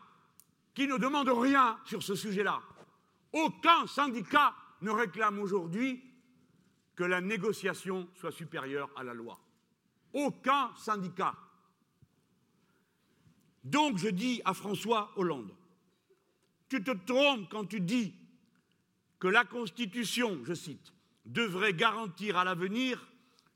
qui ne demandent rien sur ce sujet-là, aucun syndicat ne réclame aujourd'hui que la négociation soit supérieure à la loi. Aucun syndicat. Donc je dis à François Hollande, tu te trompes quand tu dis que la Constitution, je cite, devrait garantir à l'avenir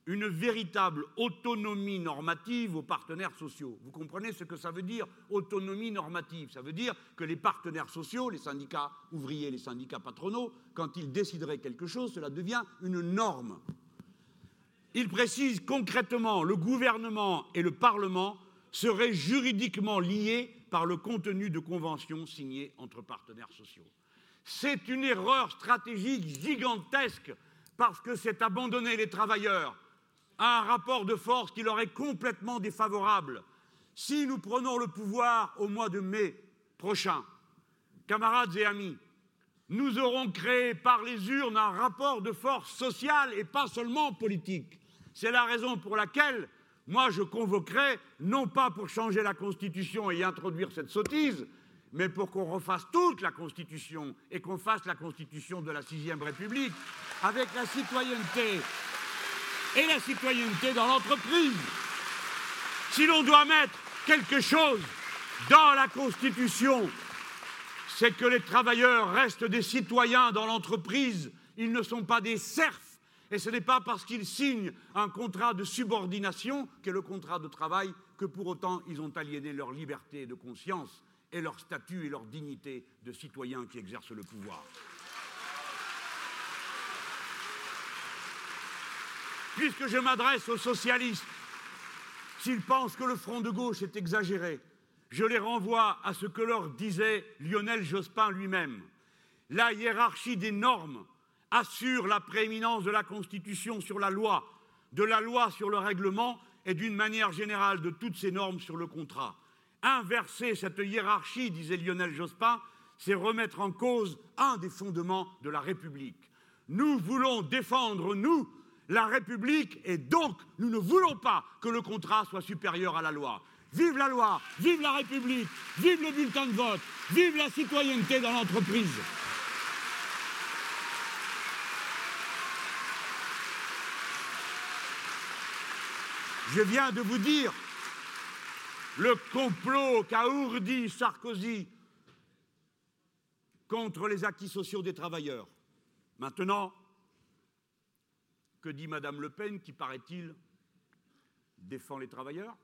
une véritable autonomie normative aux partenaires sociaux. Vous comprenez ce que ça veut dire, autonomie normative? Ça veut dire que les partenaires sociaux, les syndicats ouvriers, les syndicats patronaux, quand ils décideraient quelque chose, cela devient une norme. Il précise concrètement, le gouvernement et le Parlement seraient juridiquement liés par le contenu de conventions signées entre partenaires sociaux. C'est une erreur stratégique gigantesque parce que c'est abandonner les travailleurs un rapport de force qui leur est complètement défavorable. Si nous prenons le pouvoir au mois de mai prochain, camarades et amis, nous aurons créé par les urnes un rapport de force sociale et pas seulement politique. C'est la raison pour laquelle moi je convoquerai, non pas pour changer la Constitution et y introduire cette sottise, mais pour qu'on refasse toute la Constitution et qu'on fasse la Constitution de la Sixième République avec la citoyenneté, et la citoyenneté dans l'entreprise. Si l'on doit mettre quelque chose dans la Constitution, c'est que les travailleurs restent des citoyens dans l'entreprise, ils ne sont pas des serfs. Et ce n'est pas parce qu'ils signent un contrat de subordination, qu'est le contrat de travail, que pour autant ils ont aliéné leur liberté de conscience et leur statut et leur dignité de citoyens qui exercent le pouvoir. Puisque je m'adresse aux socialistes, s'ils pensent que le front de gauche est exagéré, je les renvoie à ce que leur disait Lionel Jospin lui-même. La hiérarchie des normes assure la prééminence de la Constitution sur la loi, de la loi sur le règlement et d'une manière générale de toutes ces normes sur le contrat. Inverser cette hiérarchie, disait Lionel Jospin, c'est remettre en cause un des fondements de la République. Nous voulons défendre, nous, la République et donc nous ne voulons pas que le contrat soit supérieur à la loi. Vive la loi, vive la République, vive le bulletin de vote, vive la citoyenneté dans l'entreprise. Je viens de vous dire le complot qu'a ourdi Sarkozy contre les acquis sociaux des travailleurs. Maintenant, que dit Madame Le Pen, qui, paraît-il, défend les travailleurs?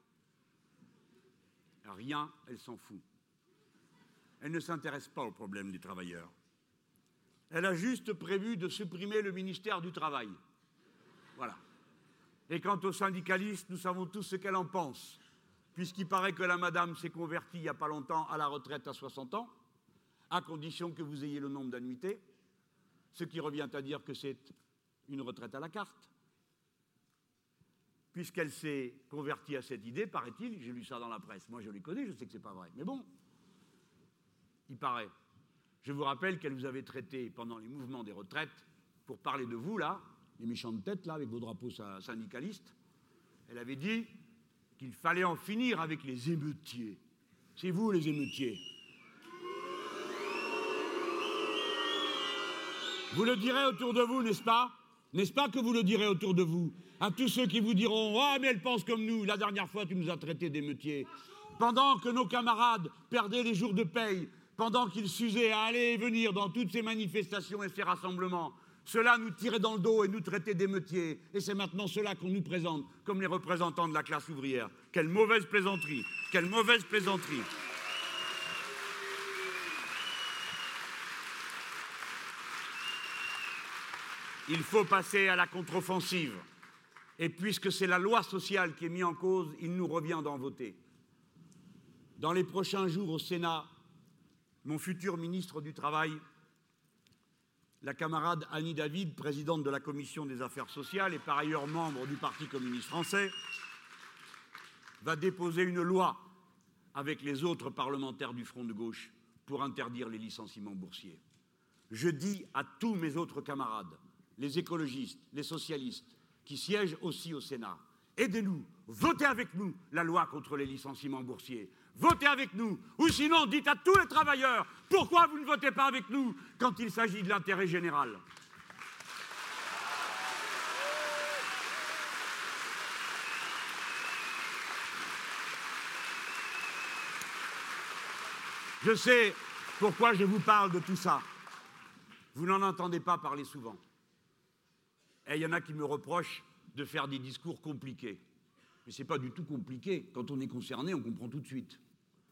Rien, elle s'en fout. Elle ne s'intéresse pas au problème des travailleurs. Elle a juste prévu de supprimer le ministère du Travail. Voilà. Et quant aux syndicalistes, nous savons tous ce qu'elle en pense, puisqu'il paraît que la madame s'est convertie il n'y a pas longtemps à la retraite à 60 ans, à condition que vous ayez le nombre d'annuités, ce qui revient à dire que c'est une retraite à la carte. Puisqu'elle s'est convertie à cette idée, paraît-il, j'ai lu ça dans la presse, moi je les connais, je sais que ce n'est pas vrai, mais bon, il paraît. Je vous rappelle qu'elle vous avait traité pendant les mouvements des retraites, pour parler de vous, là, les méchantes têtes, là, avec vos drapeaux syndicalistes, elle avait dit qu'il fallait en finir avec les émeutiers. C'est vous, les émeutiers. Vous le direz autour de vous, n'est-ce pas? N'est-ce pas que vous le direz autour de vous À tous ceux qui vous diront Ah, mais elle pense comme nous, la dernière fois tu nous as traités d'émeutiers. Pendant que nos camarades perdaient les jours de paye, pendant qu'ils s'usaient à aller et venir dans toutes ces manifestations et ces rassemblements, cela nous tirait dans le dos et nous traitait d'émeutiers. Et c'est maintenant cela qu'on nous présente comme les représentants de la classe ouvrière. Quelle mauvaise plaisanterie Quelle mauvaise plaisanterie Il faut passer à la contre-offensive. Et puisque c'est la loi sociale qui est mise en cause, il nous revient d'en voter. Dans les prochains jours au Sénat, mon futur ministre du Travail, la camarade Annie David, présidente de la Commission des affaires sociales et par ailleurs membre du Parti communiste français, va déposer une loi avec les autres parlementaires du Front de gauche pour interdire les licenciements boursiers. Je dis à tous mes autres camarades, les écologistes, les socialistes, qui siègent aussi au Sénat, aidez-nous, votez avec nous la loi contre les licenciements boursiers votez avec nous. Ou sinon, dites à tous les travailleurs pourquoi vous ne votez pas avec nous quand il s'agit de l'intérêt général? Je sais pourquoi je vous parle de tout ça. Vous n'en entendez pas parler souvent. Et il y en a qui me reprochent de faire des discours compliqués. Mais ce n'est pas du tout compliqué. Quand on est concerné, on comprend tout de suite.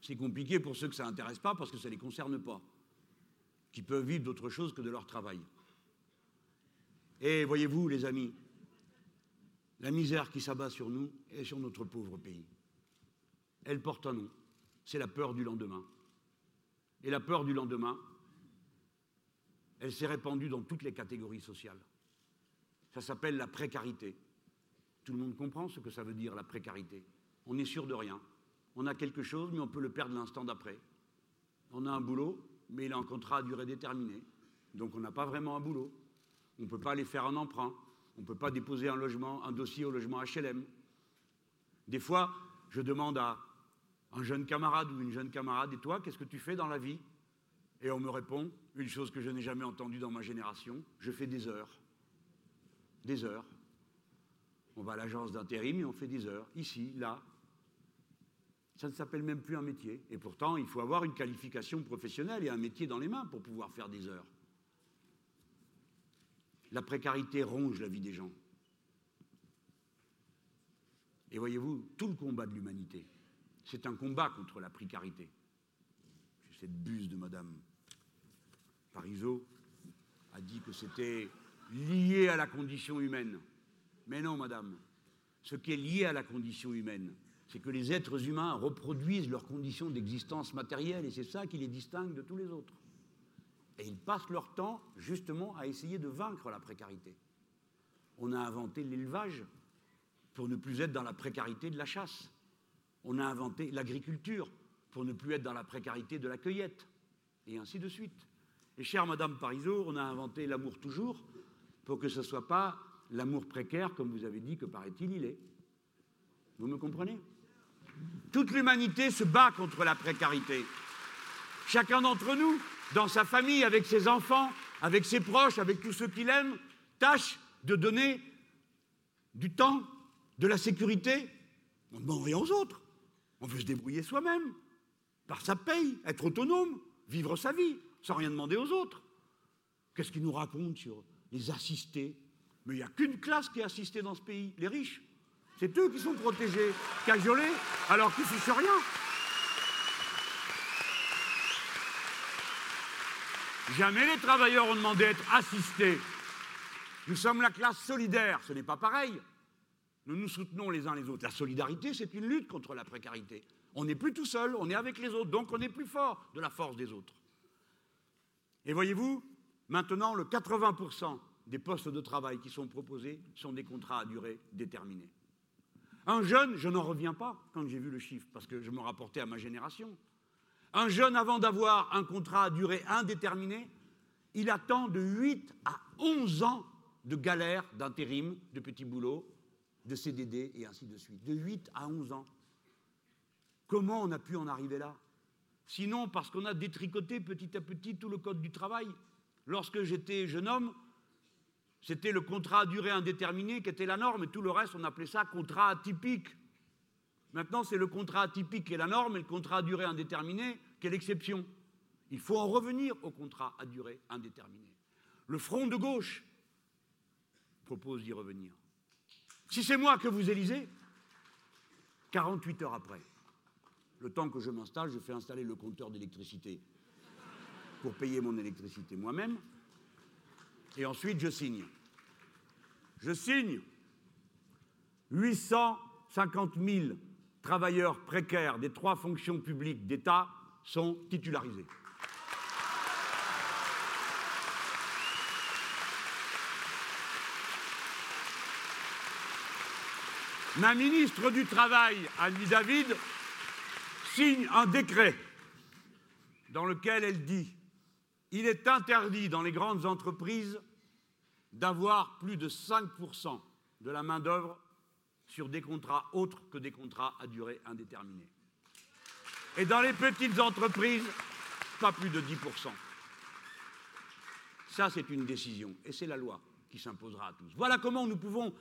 C'est compliqué pour ceux que ça n'intéresse pas parce que ça ne les concerne pas, qui peuvent vivre d'autre chose que de leur travail. Et voyez-vous, les amis, la misère qui s'abat sur nous et sur notre pauvre pays, elle porte un nom, c'est la peur du lendemain. Et la peur du lendemain, elle s'est répandue dans toutes les catégories sociales. Ça s'appelle la précarité. Tout le monde comprend ce que ça veut dire, la précarité. On n'est sûr de rien. On a quelque chose, mais on peut le perdre l'instant d'après. On a un boulot, mais il est en contrat à durée déterminée. Donc on n'a pas vraiment un boulot. On ne peut pas aller faire un emprunt. On ne peut pas déposer un un dossier au logement HLM. Des fois, je demande à un jeune camarade ou une jeune camarade, et toi, qu'est-ce que tu fais dans la vie? Et on me répond, une chose que je n'ai jamais entendue dans ma génération, je fais des heures. Des heures. On va à l'agence d'intérim et on fait des heures, ici, là, ça ne s'appelle même plus un métier. Et pourtant, il faut avoir une qualification professionnelle et un métier dans les mains pour pouvoir faire des heures. La précarité ronge la vie des gens. Et voyez-vous, tout le combat de l'humanité, c'est un combat contre la précarité. Cette buse de Madame Parisot a dit que c'était lié à la condition humaine. Mais non, Madame, ce qui est lié à la condition humaine, c'est que les êtres humains reproduisent leurs conditions d'existence matérielle, et c'est ça qui les distingue de tous les autres. Et ils passent leur temps justement à essayer de vaincre la précarité. On a inventé l'élevage pour ne plus être dans la précarité de la chasse. On a inventé l'agriculture pour ne plus être dans la précarité de la cueillette, et ainsi de suite. Et chère Madame Parisot, on a inventé l'amour toujours pour que ce ne soit pas l'amour précaire, comme vous avez dit que paraît-il il est. Vous me comprenez? Toute l'humanité se bat contre la précarité. Chacun d'entre nous, dans sa famille, avec ses enfants, avec ses proches, avec tous ceux qu'il aime, tâche de donner du temps, de la sécurité. On ne demande rien aux autres. On veut se débrouiller soi-même, par sa paye, être autonome, vivre sa vie, sans rien demander aux autres. Qu'est-ce qu'il nous raconte sur les assistés Mais il n'y a qu'une classe qui est assistée dans ce pays, les riches. C'est eux qui sont protégés, cajolés, alors qu'ils ne fichent rien. Jamais les travailleurs ont demandé à être assistés. Nous sommes la classe solidaire, ce n'est pas pareil. Nous nous soutenons les uns les autres. La solidarité, c'est une lutte contre la précarité. On n'est plus tout seul, on est avec les autres, donc on est plus fort de la force des autres. Et voyez-vous, maintenant, le 80% des postes de travail qui sont proposés sont des contrats à durée déterminée. Un jeune, je n'en reviens pas quand j'ai vu le chiffre, parce que je me rapportais à ma génération. Un jeune, avant d'avoir un contrat à durée indéterminée, il attend de 8 à 11 ans de galère, d'intérim, de petits boulots, de CDD et ainsi de suite. De 8 à 11 ans. Comment on a pu en arriver là? Sinon parce qu'on a détricoté petit à petit tout le code du travail. Lorsque j'étais jeune homme, c'était le contrat à durée indéterminée qui était la norme et tout le reste, on appelait ça contrat atypique. Maintenant, c'est le contrat atypique qui est la norme et le contrat à durée indéterminée qui est l'exception. Il faut en revenir au contrat à durée indéterminée. Le front de gauche propose d'y revenir. Si c'est moi que vous élisez, 48 heures après, le temps que je m'installe, je fais installer le compteur d'électricité pour payer mon électricité moi-même. Et ensuite, je signe. Je signe 850 000 travailleurs précaires des trois fonctions publiques d'État sont titularisés. Ma ministre du Travail, Annie David, signe un décret dans lequel elle dit il est interdit dans les grandes entreprises d'avoir plus de 5% de la main-d'œuvre sur des contrats autres que des contrats à durée indéterminée. Et dans les petites entreprises, pas plus de 10%. Ça, c'est une décision, et c'est la loi qui s'imposera à tous. Voilà comment nous pouvons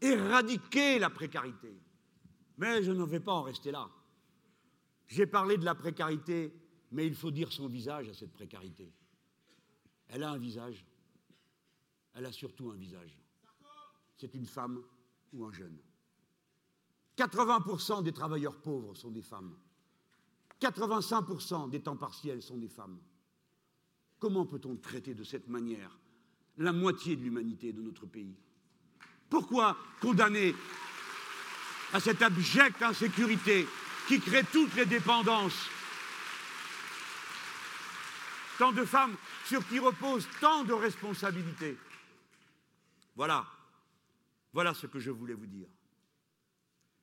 éradiquer la précarité. Mais je ne vais pas en rester là. J'ai parlé de la précarité, mais il faut dire son visage à cette précarité. Elle a un visage. Elle a surtout un visage. C'est une femme ou un jeune. 80% des travailleurs pauvres sont des femmes. 85% des temps partiels sont des femmes. Comment peut-on traiter de cette manière la moitié de l'humanité de notre pays? Pourquoi condamner à cette abjecte insécurité qui crée toutes les dépendances Tant de femmes sur qui reposent tant de responsabilités. Voilà, voilà ce que je voulais vous dire.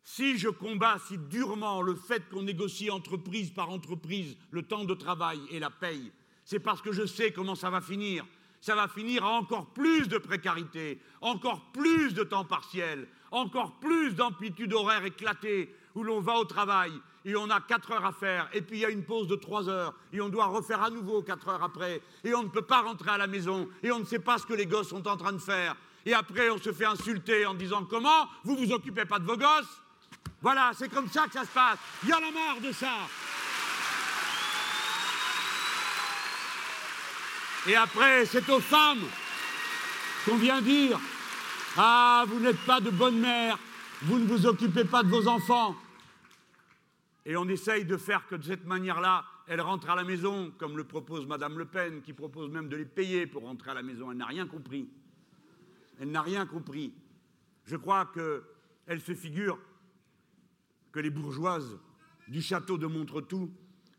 Si je combats si durement le fait qu'on négocie entreprise par entreprise le temps de travail et la paye, c'est parce que je sais comment ça va finir. Ça va finir à encore plus de précarité, encore plus de temps partiel, encore plus d'amplitude horaire éclatée où l'on va au travail et on a 4 heures à faire, et puis il y a une pause de 3 heures, et on doit refaire à nouveau 4 heures après, et on ne peut pas rentrer à la maison, et on ne sait pas ce que les gosses sont en train de faire, et après on se fait insulter en disant comment? Vous vous occupez pas de vos gosses? Voilà, c'est comme ça que ça se passe. Il y en a marre de ça. Et après, c'est aux femmes qu'on vient dire Ah, vous n'êtes pas de bonne mère, vous ne vous occupez pas de vos enfants. Et on essaye de faire que de cette manière-là, elles rentrent à la maison, comme le propose Madame Le Pen, qui propose même de les payer pour rentrer à la maison. Elle n'a rien compris. Elle n'a rien compris. Je crois qu'elle se figure que les bourgeoises du château de Montretout,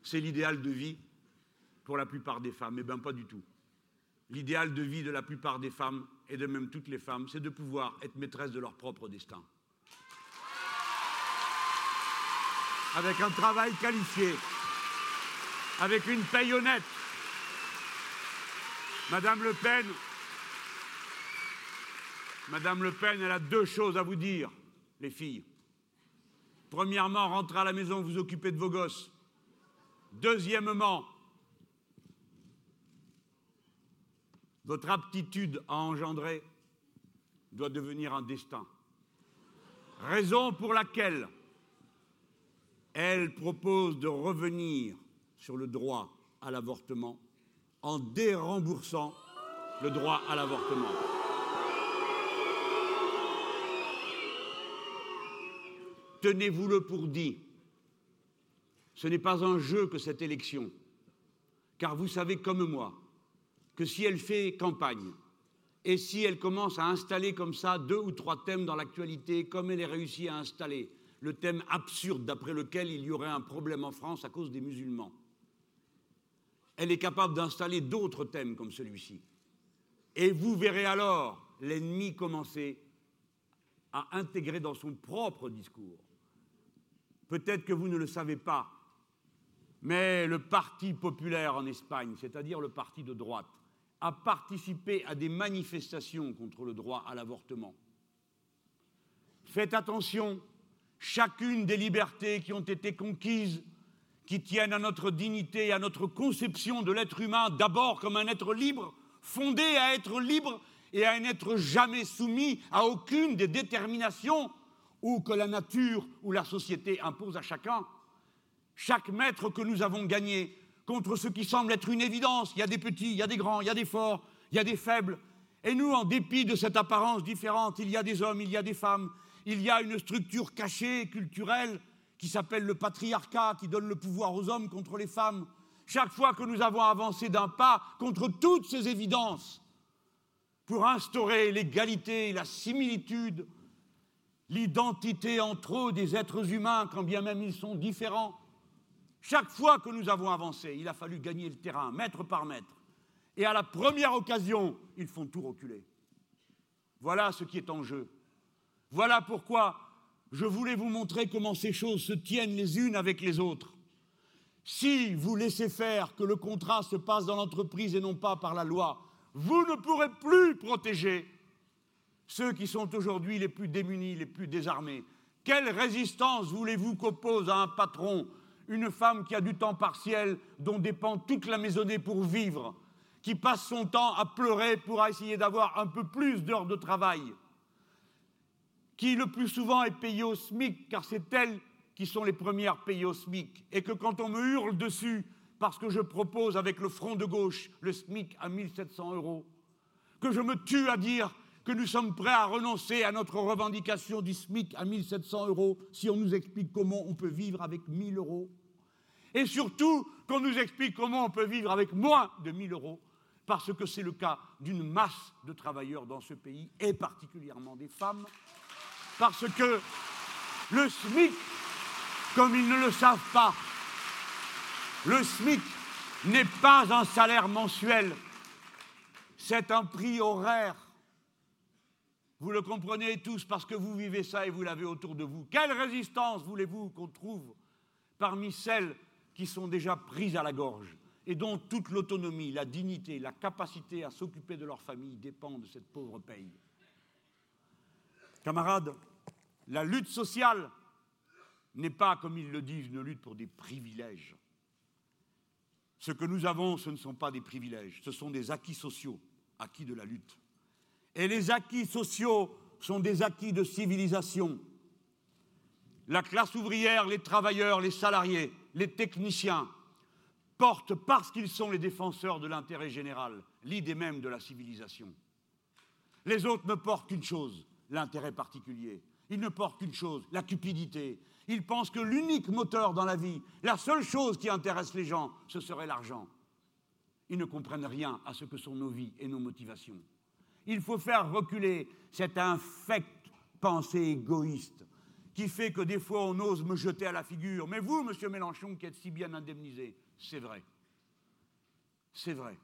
c'est l'idéal de vie pour la plupart des femmes. Eh bien, pas du tout. L'idéal de vie de la plupart des femmes, et de même toutes les femmes, c'est de pouvoir être maîtresse de leur propre destin. Avec un travail qualifié, avec une paye honnête. Madame Le Pen, Madame Le Pen, elle a deux choses à vous dire, les filles. Premièrement, rentrez à la maison, vous occupez de vos gosses. Deuxièmement, votre aptitude à engendrer doit devenir un destin. Raison pour laquelle elle propose de revenir sur le droit à l'avortement en déremboursant le droit à l'avortement. Tenez-vous-le pour dit, ce n'est pas un jeu que cette élection, car vous savez comme moi que si elle fait campagne, et si elle commence à installer comme ça deux ou trois thèmes dans l'actualité, comme elle est réussi à installer le thème absurde d'après lequel il y aurait un problème en France à cause des musulmans, elle est capable d'installer d'autres thèmes comme celui-ci. Et vous verrez alors l'ennemi commencer à intégrer dans son propre discours. Peut-être que vous ne le savez pas, mais le Parti populaire en Espagne, c'est-à-dire le parti de droite, a participé à des manifestations contre le droit à l'avortement. Faites attention, chacune des libertés qui ont été conquises, qui tiennent à notre dignité, à notre conception de l'être humain, d'abord comme un être libre, fondé à être libre et à n'être jamais soumis à aucune des déterminations ou que la nature ou la société impose à chacun. Chaque maître que nous avons gagné contre ce qui semble être une évidence. Il y a des petits, il y a des grands, il y a des forts, il y a des faibles. Et nous, en dépit de cette apparence différente, il y a des hommes, il y a des femmes, il y a une structure cachée, culturelle, qui s'appelle le patriarcat, qui donne le pouvoir aux hommes contre les femmes. Chaque fois que nous avons avancé d'un pas contre toutes ces évidences, pour instaurer l'égalité, la similitude, l'identité entre eux des êtres humains, quand bien même ils sont différents, chaque fois que nous avons avancé, il a fallu gagner le terrain, mètre par mètre. Et à la première occasion, ils font tout reculer. Voilà ce qui est en jeu. Voilà pourquoi je voulais vous montrer comment ces choses se tiennent les unes avec les autres. Si vous laissez faire que le contrat se passe dans l'entreprise et non pas par la loi, vous ne pourrez plus protéger ceux qui sont aujourd'hui les plus démunis, les plus désarmés. Quelle résistance voulez-vous qu'oppose à un patron une femme qui a du temps partiel, dont dépend toute la maisonnée pour vivre, qui passe son temps à pleurer pour essayer d'avoir un peu plus d'heures de travail, qui le plus souvent est payée au SMIC, car c'est elles qui sont les premières payées au SMIC, et que quand on me hurle dessus parce que je propose avec le front de gauche le SMIC à 1700 euros, que je me tue à dire que nous sommes prêts à renoncer à notre revendication du SMIC à 1700 euros si on nous explique comment on peut vivre avec 1000 euros. Et surtout qu'on nous explique comment on peut vivre avec moins de 1000 euros, parce que c'est le cas d'une masse de travailleurs dans ce pays, et particulièrement des femmes, parce que le SMIC, comme ils ne le savent pas, le SMIC n'est pas un salaire mensuel, c'est un prix horaire. Vous le comprenez tous parce que vous vivez ça et vous l'avez autour de vous. Quelle résistance voulez-vous qu'on trouve parmi celles qui sont déjà prises à la gorge et dont toute l'autonomie, la dignité, la capacité à s'occuper de leur famille dépend de cette pauvre paye? Camarades, la lutte sociale n'est pas, comme ils le disent, une lutte pour des privilèges. Ce que nous avons, ce ne sont pas des privilèges, ce sont des acquis sociaux, acquis de la lutte. Et les acquis sociaux sont des acquis de civilisation. La classe ouvrière, les travailleurs, les salariés, les techniciens portent, parce qu'ils sont les défenseurs de l'intérêt général, l'idée même de la civilisation. Les autres ne portent qu'une chose, l'intérêt particulier. Ils ne portent qu'une chose, la cupidité. Ils pensent que l'unique moteur dans la vie, la seule chose qui intéresse les gens, ce serait l'argent. Ils ne comprennent rien à ce que sont nos vies et nos motivations. Il faut faire reculer cette infecte pensée égoïste qui fait que des fois on ose me jeter à la figure. Mais vous, monsieur Mélenchon, qui êtes si bien indemnisé, c'est vrai. C'est vrai.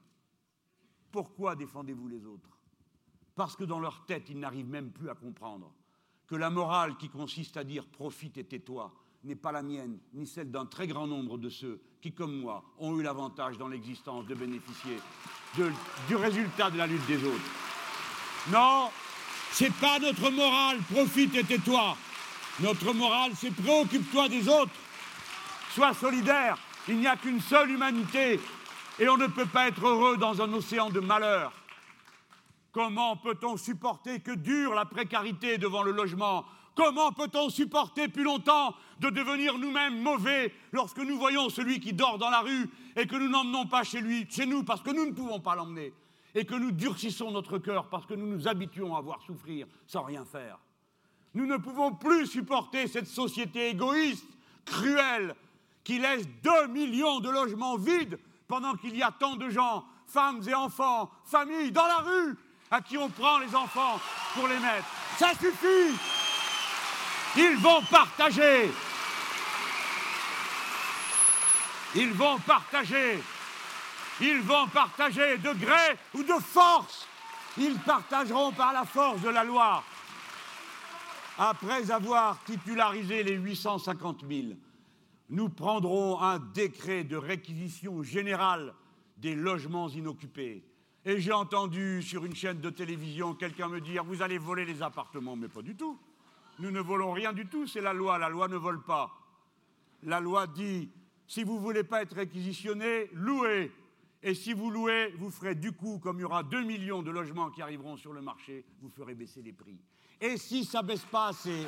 Pourquoi défendez-vous les autres? Parce que dans leur tête, ils n'arrivent même plus à comprendre que la morale qui consiste à dire profite et tais-toi n'est pas la mienne, ni celle d'un très grand nombre de ceux qui, comme moi, ont eu l'avantage dans l'existence de bénéficier du résultat de la lutte des autres. Non, c'est pas notre morale, profite et tais-toi. Notre morale, c'est préoccupe-toi des autres. Sois solidaire. Il n'y a qu'une seule humanité et on ne peut pas être heureux dans un océan de malheur. Comment peut-on supporter que dure la précarité devant le logement? Comment peut-on supporter plus longtemps de devenir nous-mêmes mauvais lorsque nous voyons celui qui dort dans la rue et que nous n'emmenons pas chez lui, chez nous, parce que nous ne pouvons pas l'emmener, et que nous durcissons notre cœur parce que nous nous habituons à voir souffrir sans rien faire? Nous ne pouvons plus supporter cette société égoïste, cruelle, qui laisse deux millions de logements vides pendant qu'il y a tant de gens femmes et enfants, familles dans la rue, à qui on prend les enfants pour les mettre. Ça suffit. Ils vont partager. Ils vont partager. Ils vont partager de gré ou de force. Ils partageront par la force de la loi. Après avoir titularisé les 850 000, nous prendrons un décret de réquisition générale des logements inoccupés. Et j'ai entendu sur une chaîne de télévision quelqu'un me dire Vous allez voler les appartements, mais pas du tout. Nous ne volons rien du tout, c'est la loi. La loi ne vole pas. La loi dit Si vous ne voulez pas être réquisitionné, louez. Et si vous louez, vous ferez du coup, comme il y aura 2 millions de logements qui arriveront sur le marché, vous ferez baisser les prix. Et si ça baisse pas assez,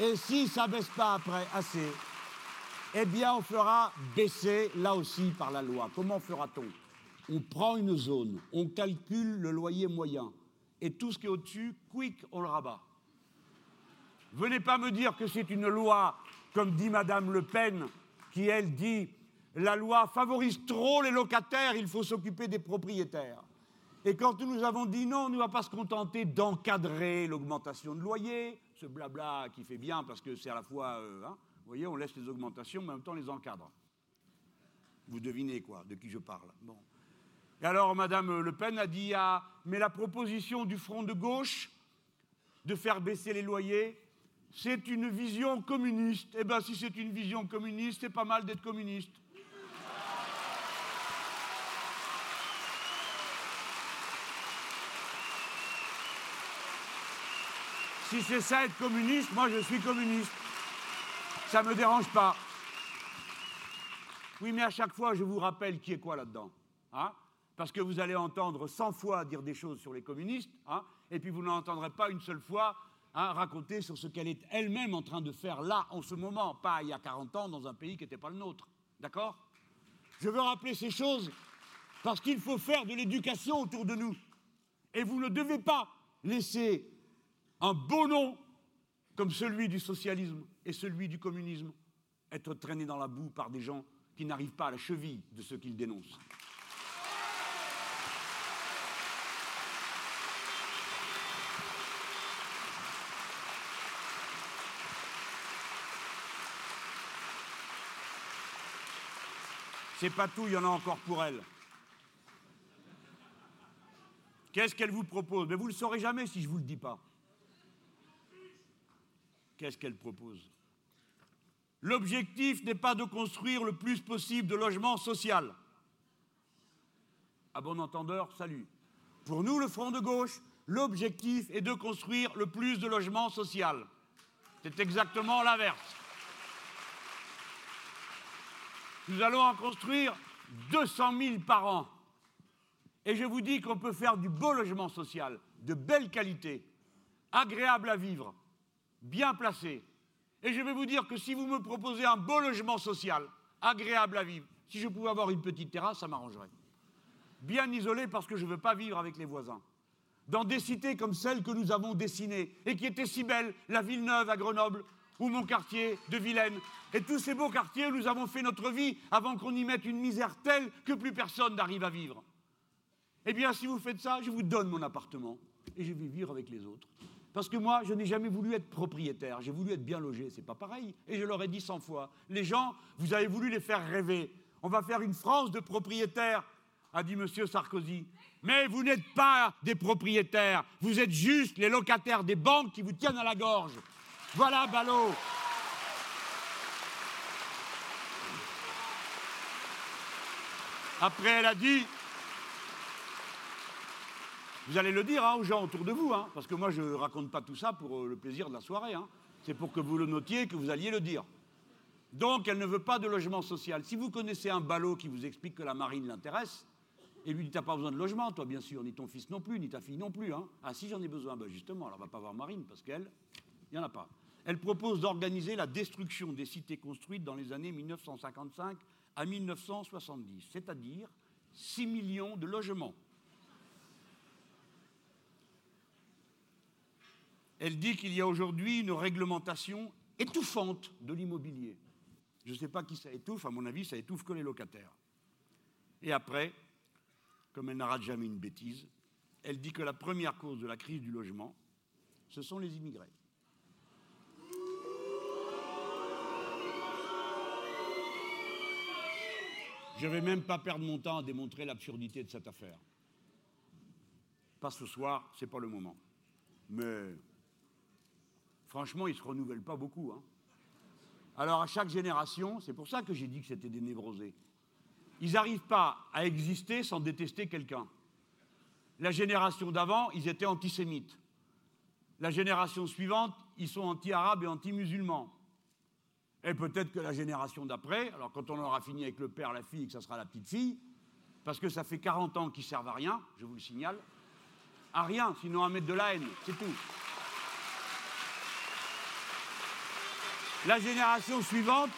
et si ça baisse pas après assez, eh bien on fera baisser là aussi par la loi. Comment fera-t-on? On prend une zone, on calcule le loyer moyen, et tout ce qui est au-dessus, quick, on le rabat. Venez pas me dire que c'est une loi, comme dit Madame Le Pen, qui elle dit la loi favorise trop les locataires, il faut s'occuper des propriétaires. Et quand nous avons dit non, on ne va pas se contenter d'encadrer l'augmentation de loyer, ce blabla qui fait bien parce que c'est à la fois, euh, hein, vous voyez, on laisse les augmentations, mais en même temps on les encadre. Vous devinez quoi, de qui je parle. Bon. Et alors Madame Le Pen a dit ah, mais la proposition du Front de gauche de faire baisser les loyers, c'est une vision communiste. Eh bien, si c'est une vision communiste, c'est pas mal d'être communiste. Si c'est ça être communiste, moi je suis communiste. Ça me dérange pas. Oui, mais à chaque fois, je vous rappelle qui est quoi là-dedans. Hein? Parce que vous allez entendre 100 fois dire des choses sur les communistes, hein et puis vous n'entendrez pas une seule fois hein, raconter sur ce qu'elle est elle-même en train de faire là, en ce moment, pas il y a 40 ans, dans un pays qui n'était pas le nôtre. D'accord? Je veux rappeler ces choses parce qu'il faut faire de l'éducation autour de nous. Et vous ne devez pas laisser un beau nom comme celui du socialisme et celui du communisme, être traîné dans la boue par des gens qui n'arrivent pas à la cheville de ce qu'ils dénoncent. C'est pas tout, il y en a encore pour elle. Qu'est-ce qu'elle vous propose? Mais vous ne le saurez jamais si je ne vous le dis pas. Qu'est-ce qu'elle propose? L'objectif n'est pas de construire le plus possible de logements sociaux. À bon entendeur, salut. Pour nous, le Front de gauche, l'objectif est de construire le plus de logements sociaux. C'est exactement l'inverse. Nous allons en construire 200 000 par an. Et je vous dis qu'on peut faire du beau logement social, de belle qualité, agréable à vivre, bien placé. Et je vais vous dire que si vous me proposez un beau logement social, agréable à vivre, si je pouvais avoir une petite terrasse, ça m'arrangerait. Bien isolé parce que je ne veux pas vivre avec les voisins. Dans des cités comme celles que nous avons dessinées et qui étaient si belles, la Villeneuve à Grenoble ou mon quartier de Vilaine. Et tous ces beaux quartiers nous avons fait notre vie avant qu'on y mette une misère telle que plus personne n'arrive à vivre. Eh bien, si vous faites ça, je vous donne mon appartement et je vais vivre avec les autres. Parce que moi, je n'ai jamais voulu être propriétaire, j'ai voulu être bien logé, c'est pas pareil. Et je leur ai dit cent fois, les gens, vous avez voulu les faire rêver. On va faire une France de propriétaires, a dit M. Sarkozy. Mais vous n'êtes pas des propriétaires, vous êtes juste les locataires des banques qui vous tiennent à la gorge. Voilà, ballot. Après, elle a dit, vous allez le dire hein, aux gens autour de vous, hein, parce que moi je ne raconte pas tout ça pour euh, le plaisir de la soirée. Hein. C'est pour que vous le notiez, que vous alliez le dire. Donc elle ne veut pas de logement social. Si vous connaissez un ballot qui vous explique que la marine l'intéresse, et lui dit T'as pas besoin de logement, toi bien sûr, ni ton fils non plus, ni ta fille non plus. Ah si j'en ai besoin, ben justement, alors on va pas voir marine, parce qu'elle, il n'y en a pas. Elle propose d'organiser la destruction des cités construites dans les années 1955 à 1970, c'est-à-dire 6 millions de logements. Elle dit qu'il y a aujourd'hui une réglementation étouffante de l'immobilier. Je ne sais pas qui ça étouffe, à mon avis, ça étouffe que les locataires. Et après, comme elle n'arrête jamais une bêtise, elle dit que la première cause de la crise du logement, ce sont les immigrés. Je ne vais même pas perdre mon temps à démontrer l'absurdité de cette affaire. Pas ce soir, ce n'est pas le moment. Mais franchement, ils ne se renouvellent pas beaucoup. Hein. Alors à chaque génération, c'est pour ça que j'ai dit que c'était des névrosés. Ils n'arrivent pas à exister sans détester quelqu'un. La génération d'avant, ils étaient antisémites. La génération suivante, ils sont anti-arabes et anti-musulmans. Et peut-être que la génération d'après, alors quand on aura fini avec le père, la fille, que ça sera la petite fille, parce que ça fait 40 ans qu'ils servent à rien, je vous le signale, à rien, sinon à mettre de la haine, c'est tout. La génération suivante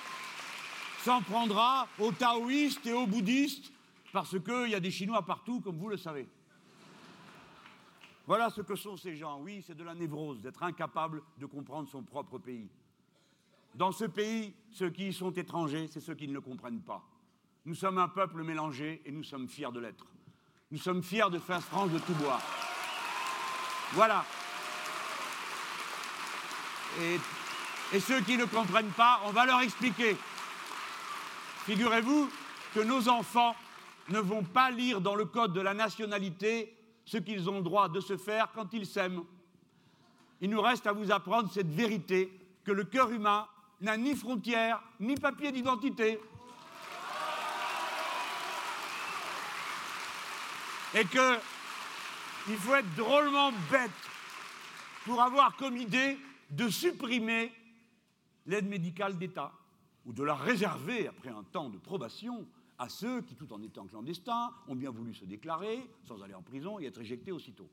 s'en prendra aux taoïstes et aux bouddhistes, parce qu'il y a des Chinois partout, comme vous le savez. Voilà ce que sont ces gens. Oui, c'est de la névrose, d'être incapable de comprendre son propre pays. Dans ce pays, ceux qui y sont étrangers, c'est ceux qui ne le comprennent pas. Nous sommes un peuple mélangé et nous sommes fiers de l'être. Nous sommes fiers de faire France de tout bois. Voilà. Et, ceux qui ne comprennent pas, on va leur expliquer. Figurez-vous que nos enfants ne vont pas lire dans le code de la nationalité ce qu'ils ont droit de se faire quand ils s'aiment. Il nous reste à vous apprendre cette vérité que le cœur humain n'a ni frontières, ni papier d'identité. Et que il faut être drôlement bête pour avoir comme idée de supprimer l'aide médicale d'État ou de la réserver après un temps de probation à ceux qui, tout en étant clandestins, ont bien voulu se déclarer sans aller en prison et être éjectés aussitôt.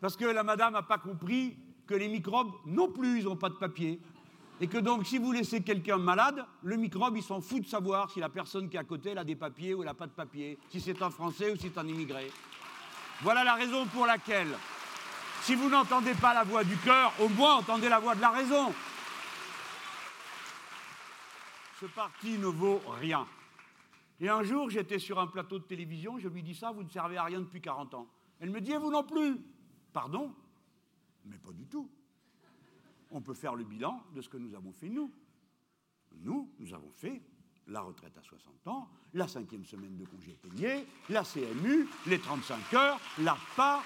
Parce que la madame n'a pas compris que les microbes non plus, ils n'ont pas de papier. Et que donc, si vous laissez quelqu'un malade, le microbe, il s'en fout de savoir si la personne qui est à côté, elle a des papiers ou elle n'a pas de papiers, si c'est un Français ou si c'est un immigré. Voilà la raison pour laquelle, si vous n'entendez pas la voix du cœur, au moins entendez la voix de la raison ce parti ne vaut rien. Et un jour, j'étais sur un plateau de télévision, je lui dis ça, vous ne servez à rien depuis 40 ans. Elle me dit, et vous non plus? Pardon? Mais pas du tout. On peut faire le bilan de ce que nous avons fait nous. Nous, nous avons fait la retraite à 60 ans, la cinquième semaine de congé payé, la CMU, les 35 heures, l'ARPA,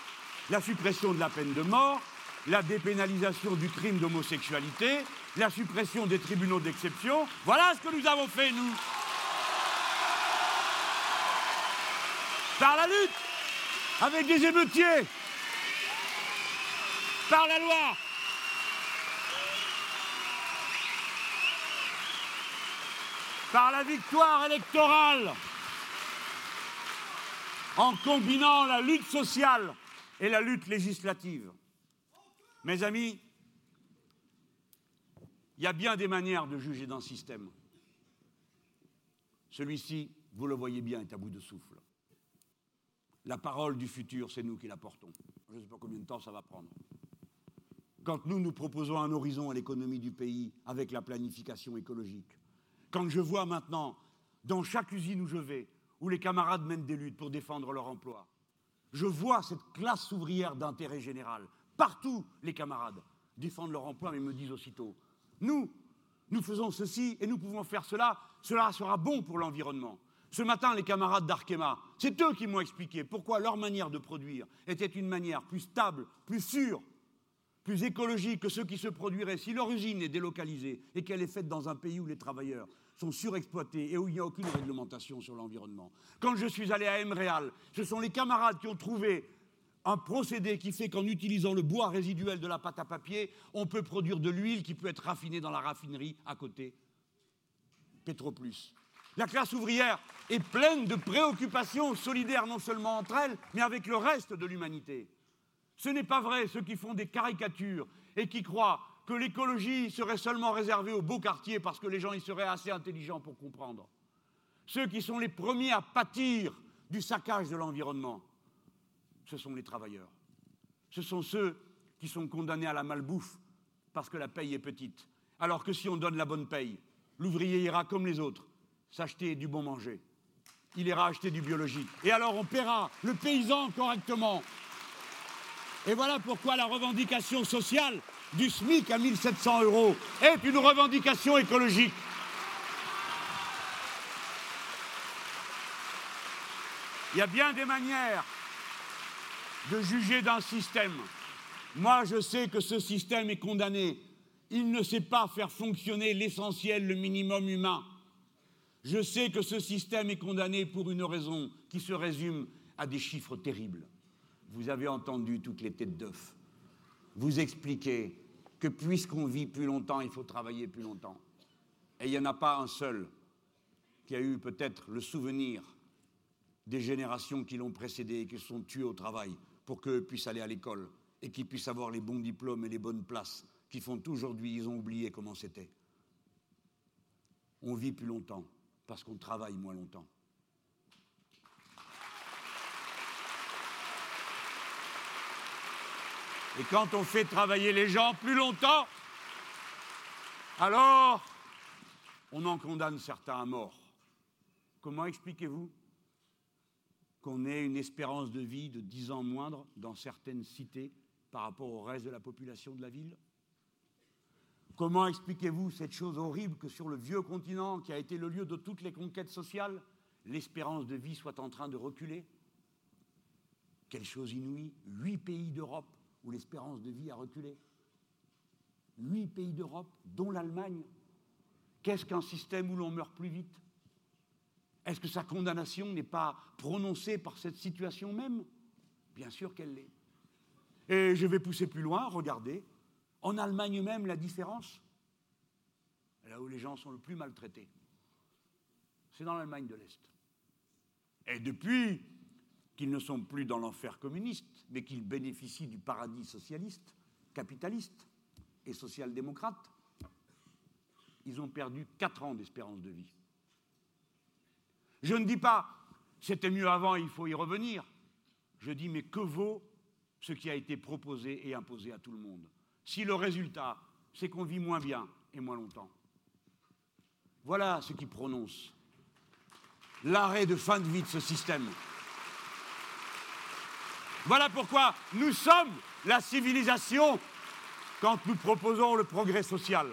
la suppression de la peine de mort, la dépénalisation du crime d'homosexualité, la suppression des tribunaux d'exception. Voilà ce que nous avons fait, nous. Par la lutte, avec des émeutiers, par la loi. Par la victoire électorale, en combinant la lutte sociale et la lutte législative. Mes amis, il y a bien des manières de juger d'un système. Celui-ci, vous le voyez bien, est à bout de souffle. La parole du futur, c'est nous qui la portons. Je ne sais pas combien de temps ça va prendre. Quand nous, nous proposons un horizon à l'économie du pays avec la planification écologique, quand je vois maintenant, dans chaque usine où je vais, où les camarades mènent des luttes pour défendre leur emploi, je vois cette classe ouvrière d'intérêt général. Partout, les camarades défendent leur emploi, mais me disent aussitôt nous, nous faisons ceci et nous pouvons faire cela, cela sera bon pour l'environnement. Ce matin, les camarades d'Arkema, c'est eux qui m'ont expliqué pourquoi leur manière de produire était une manière plus stable, plus sûre, plus écologique que ceux qui se produiraient si leur usine est délocalisée et qu'elle est faite dans un pays où les travailleurs sont surexploités et où il n'y a aucune réglementation sur l'environnement. Quand je suis allé à Emreal, ce sont les camarades qui ont trouvé un procédé qui fait qu'en utilisant le bois résiduel de la pâte à papier, on peut produire de l'huile qui peut être raffinée dans la raffinerie à côté. Petroplus. La classe ouvrière est pleine de préoccupations solidaires non seulement entre elles, mais avec le reste de l'humanité. Ce n'est pas vrai ceux qui font des caricatures et qui croient que l'écologie serait seulement réservée aux beaux quartiers parce que les gens y seraient assez intelligents pour comprendre. Ceux qui sont les premiers à pâtir du saccage de l'environnement, ce sont les travailleurs. Ce sont ceux qui sont condamnés à la malbouffe parce que la paye est petite. Alors que si on donne la bonne paye, l'ouvrier ira comme les autres s'acheter du bon manger. il ira acheter du biologique. Et alors on paiera le paysan correctement. Et voilà pourquoi la revendication sociale du SMIC à 1700 euros est une revendication écologique. Il y a bien des manières de juger d'un système. Moi, je sais que ce système est condamné. Il ne sait pas faire fonctionner l'essentiel, le minimum humain. Je sais que ce système est condamné pour une raison qui se résume à des chiffres terribles. Vous avez entendu toutes les têtes d'œufs vous expliquer que puisqu'on vit plus longtemps, il faut travailler plus longtemps. Et il n'y en a pas un seul qui a eu peut-être le souvenir des générations qui l'ont précédé et qui se sont tuées au travail pour qu'eux puissent aller à l'école et qu'ils puissent avoir les bons diplômes et les bonnes places qui font qu'aujourd'hui, ils ont oublié comment c'était. On vit plus longtemps parce qu'on travaille moins longtemps. Et quand on fait travailler les gens plus longtemps, alors on en condamne certains à mort. Comment expliquez-vous qu'on ait une espérance de vie de 10 ans moindre dans certaines cités par rapport au reste de la population de la ville? Comment expliquez-vous cette chose horrible que sur le vieux continent, qui a été le lieu de toutes les conquêtes sociales, l'espérance de vie soit en train de reculer? Quelle chose inouïe Huit pays d'Europe où l'espérance de vie a reculé. Huit pays d'Europe, dont l'Allemagne. Qu'est-ce qu'un système où l'on meurt plus vite? Est-ce que sa condamnation n'est pas prononcée par cette situation même? Bien sûr qu'elle l'est. Et je vais pousser plus loin, regardez, en Allemagne même, la différence, là où les gens sont le plus maltraités, c'est dans l'Allemagne de l'Est. Et depuis qu'ils ne sont plus dans l'enfer communiste, mais qu'ils bénéficient du paradis socialiste, capitaliste et social-démocrate, ils ont perdu quatre ans d'espérance de vie. Je ne dis pas c'était mieux avant, il faut y revenir. Je dis mais que vaut ce qui a été proposé et imposé à tout le monde? Si le résultat, c'est qu'on vit moins bien et moins longtemps. Voilà ce qui prononce l'arrêt de fin de vie de ce système. Voilà pourquoi nous sommes la civilisation quand nous proposons le progrès social.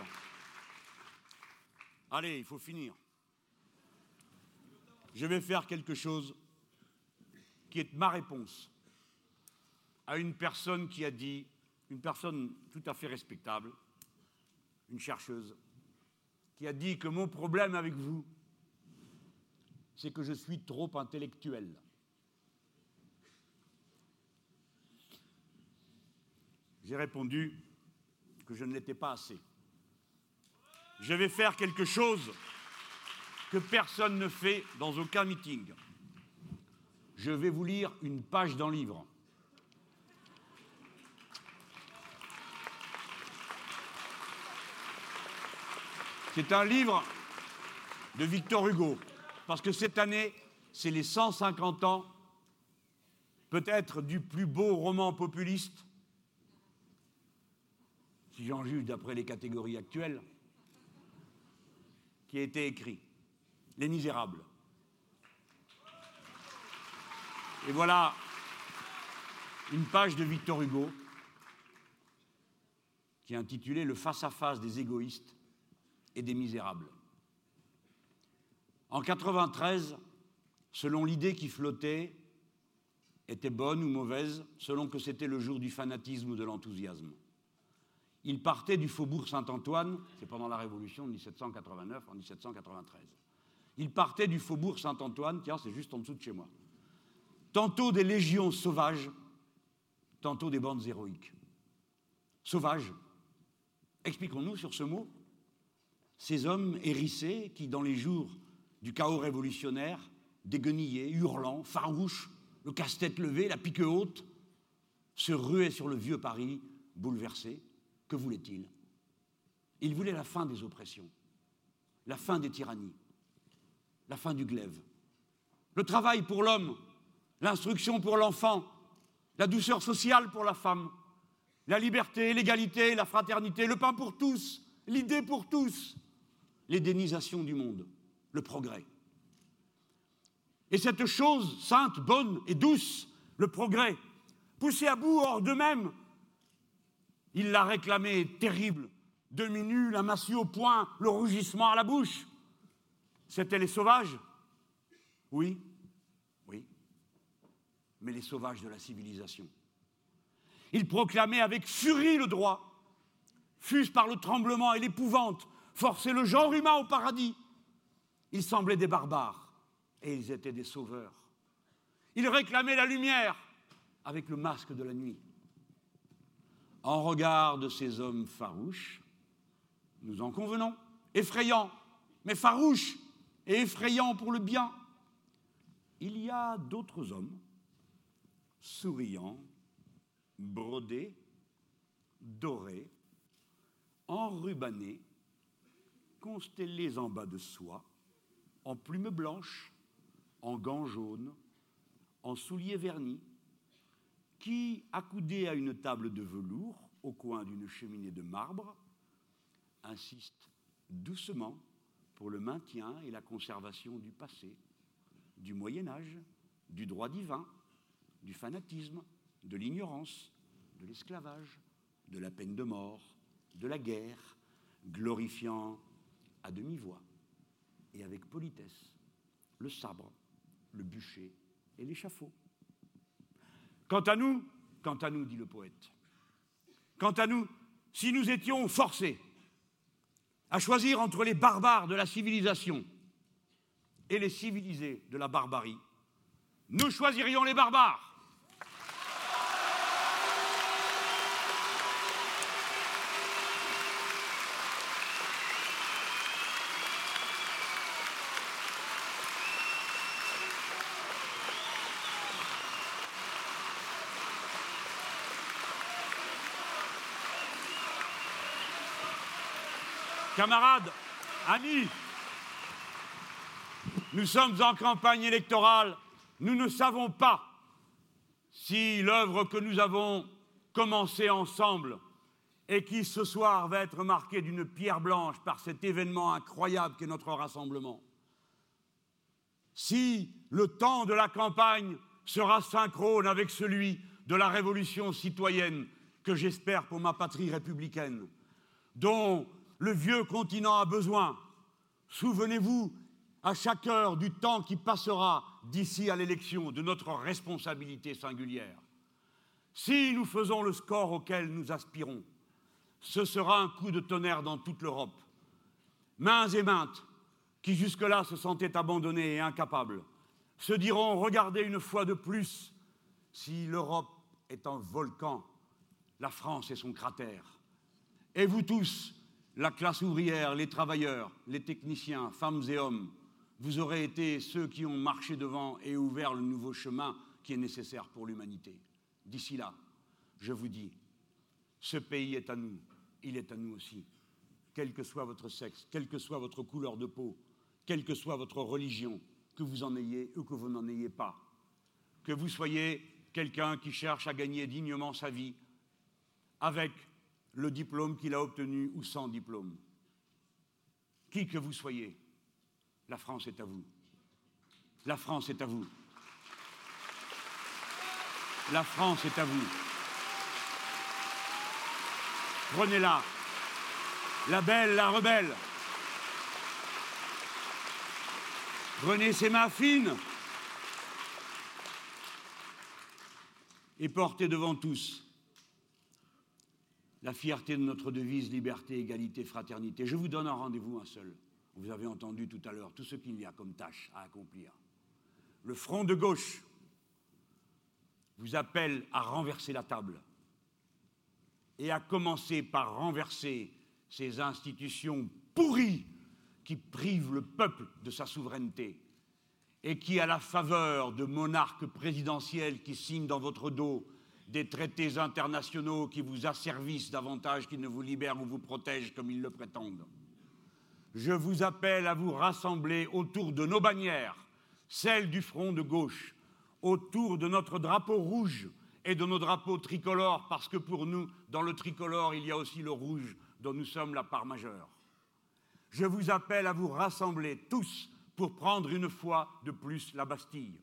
Allez, il faut finir. Je vais faire quelque chose qui est ma réponse à une personne qui a dit une personne tout à fait respectable, une chercheuse, qui a dit que mon problème avec vous, c'est que je suis trop intellectuel. J'ai répondu que je ne l'étais pas assez. Je vais faire quelque chose que personne ne fait dans aucun meeting. Je vais vous lire une page d'un livre. C'est un livre de Victor Hugo, parce que cette année, c'est les 150 ans, peut-être du plus beau roman populiste, si j'en juge d'après les catégories actuelles, qui a été écrit, Les Misérables. Et voilà une page de Victor Hugo qui est intitulée Le face-à-face des égoïstes et des misérables. En 93, selon l'idée qui flottait, était bonne ou mauvaise, selon que c'était le jour du fanatisme ou de l'enthousiasme. Il partait du faubourg Saint-Antoine, c'est pendant la Révolution de 1789 en 1793. Il partait du faubourg Saint-Antoine, tiens, c'est juste en dessous de chez moi. Tantôt des légions sauvages, tantôt des bandes héroïques. Sauvages. Expliquons-nous sur ce mot ces hommes hérissés qui, dans les jours du chaos révolutionnaire, déguenillaient, hurlant, farouches, le casse-tête levé, la pique haute, se ruaient sur le vieux Paris, bouleversé. Que voulait-il? Il voulait la fin des oppressions, la fin des tyrannies, la fin du glaive, le travail pour l'homme, l'instruction pour l'enfant, la douceur sociale pour la femme, la liberté, l'égalité, la fraternité, le pain pour tous, l'idée pour tous, l'édénisation du monde, le progrès. Et cette chose sainte, bonne et douce, le progrès, poussé à bout hors d'eux-mêmes, il l'a réclamé terrible, demi-nu, la massue au poing, le rougissement à la bouche. C'étaient les sauvages? Oui, oui, mais les sauvages de la civilisation. Il proclamait avec furie le droit, fût-ce par le tremblement et l'épouvante, forcer le genre humain au paradis. Ils semblaient des barbares et ils étaient des sauveurs. Ils réclamaient la lumière avec le masque de la nuit. En regard de ces hommes farouches, nous en convenons, effrayants, mais farouches et effrayants pour le bien, il y a d'autres hommes, souriants, brodés, dorés, enrubannés, constellés en bas de soie, en plumes blanches, en gants jaunes, en souliers vernis, qui, accoudés à une table de velours au coin d'une cheminée de marbre, insiste doucement pour le maintien et la conservation du passé, du Moyen Âge, du droit divin, du fanatisme, de l'ignorance, de l'esclavage, de la peine de mort, de la guerre, glorifiant à demi-voix et avec politesse le sabre, le bûcher et l'échafaud. Quant à nous, quant à nous, dit le poète, quant à nous, si nous étions forcés à choisir entre les barbares de la civilisation et les civilisés de la barbarie, nous choisirions les barbares. Camarades, amis, nous sommes en campagne électorale. Nous ne savons pas si l'œuvre que nous avons commencée ensemble et qui ce soir va être marquée d'une pierre blanche par cet événement incroyable qu'est notre rassemblement, si le temps de la campagne sera synchrone avec celui de la révolution citoyenne que j'espère pour ma patrie républicaine, dont le vieux continent a besoin. Souvenez-vous à chaque heure du temps qui passera d'ici à l'élection, de notre responsabilité singulière. Si nous faisons le score auquel nous aspirons, ce sera un coup de tonnerre dans toute l'Europe. Mains et maintes, qui jusque-là se sentaient abandonnés et incapables, se diront, regardez une fois de plus, si l'Europe est un volcan, la France est son cratère. Et vous tous, la classe ouvrière, les travailleurs, les techniciens, femmes et hommes, vous aurez été ceux qui ont marché devant et ouvert le nouveau chemin qui est nécessaire pour l'humanité. D'ici là, je vous dis, ce pays est à nous, il est à nous aussi. Quel que soit votre sexe, quelle que soit votre couleur de peau, quelle que soit votre religion, que vous en ayez ou que vous n'en ayez pas, que vous soyez quelqu'un qui cherche à gagner dignement sa vie, avec le diplôme qu'il a obtenu ou sans diplôme. Qui que vous soyez, la France est à vous. La France est à vous. La France est à vous. Prenez-la. La belle, la rebelle. Prenez ses mains fines et portez devant tous la fierté de notre devise liberté, égalité, fraternité. Je vous donne un rendez-vous, un seul. Vous avez entendu tout à l'heure tout ce qu'il y a comme tâche à accomplir. Le front de gauche vous appelle à renverser la table et à commencer par renverser ces institutions pourries qui privent le peuple de sa souveraineté et qui, à la faveur de monarques présidentiels qui signent dans votre dos des traités internationaux qui vous asservissent davantage qu'ils ne vous libèrent ou vous protègent comme ils le prétendent. Je vous appelle à vous rassembler autour de nos bannières, celles du front de gauche, autour de notre drapeau rouge et de nos drapeaux tricolores, parce que pour nous, dans le tricolore, il y a aussi le rouge dont nous sommes la part majeure. Je vous appelle à vous rassembler tous pour prendre une fois de plus la Bastille.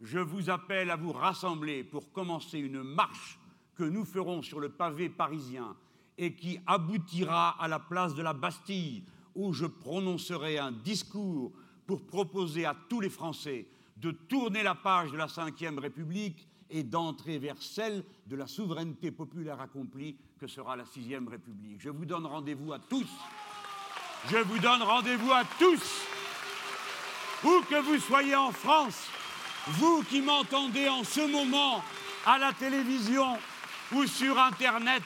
Je vous appelle à vous rassembler pour commencer une marche que nous ferons sur le pavé parisien et qui aboutira à la place de la Bastille, où je prononcerai un discours pour proposer à tous les Français de tourner la page de la Ve République et d'entrer vers celle de la souveraineté populaire accomplie que sera la Sixième République. Je vous donne rendez-vous à tous. Je vous donne rendez-vous à tous. Où que vous soyez en France, vous qui m'entendez en ce moment à la télévision ou sur Internet,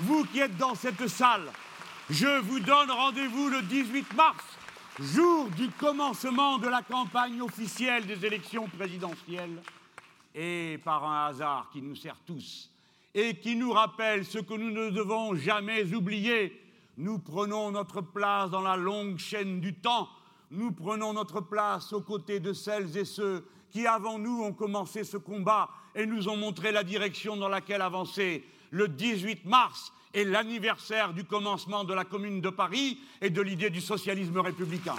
vous qui êtes dans cette salle, je vous donne rendez-vous le 18 mars, jour du commencement de la campagne officielle des élections présidentielles, et par un hasard qui nous sert tous et qui nous rappelle ce que nous ne devons jamais oublier, nous prenons notre place dans la longue chaîne du temps, nous prenons notre place aux côtés de celles et ceux qui, avant nous, ont commencé ce combat et nous ont montré la direction dans laquelle avancer. Le 18 mars est l'anniversaire du commencement de la Commune de Paris et de l'idée du socialisme républicain.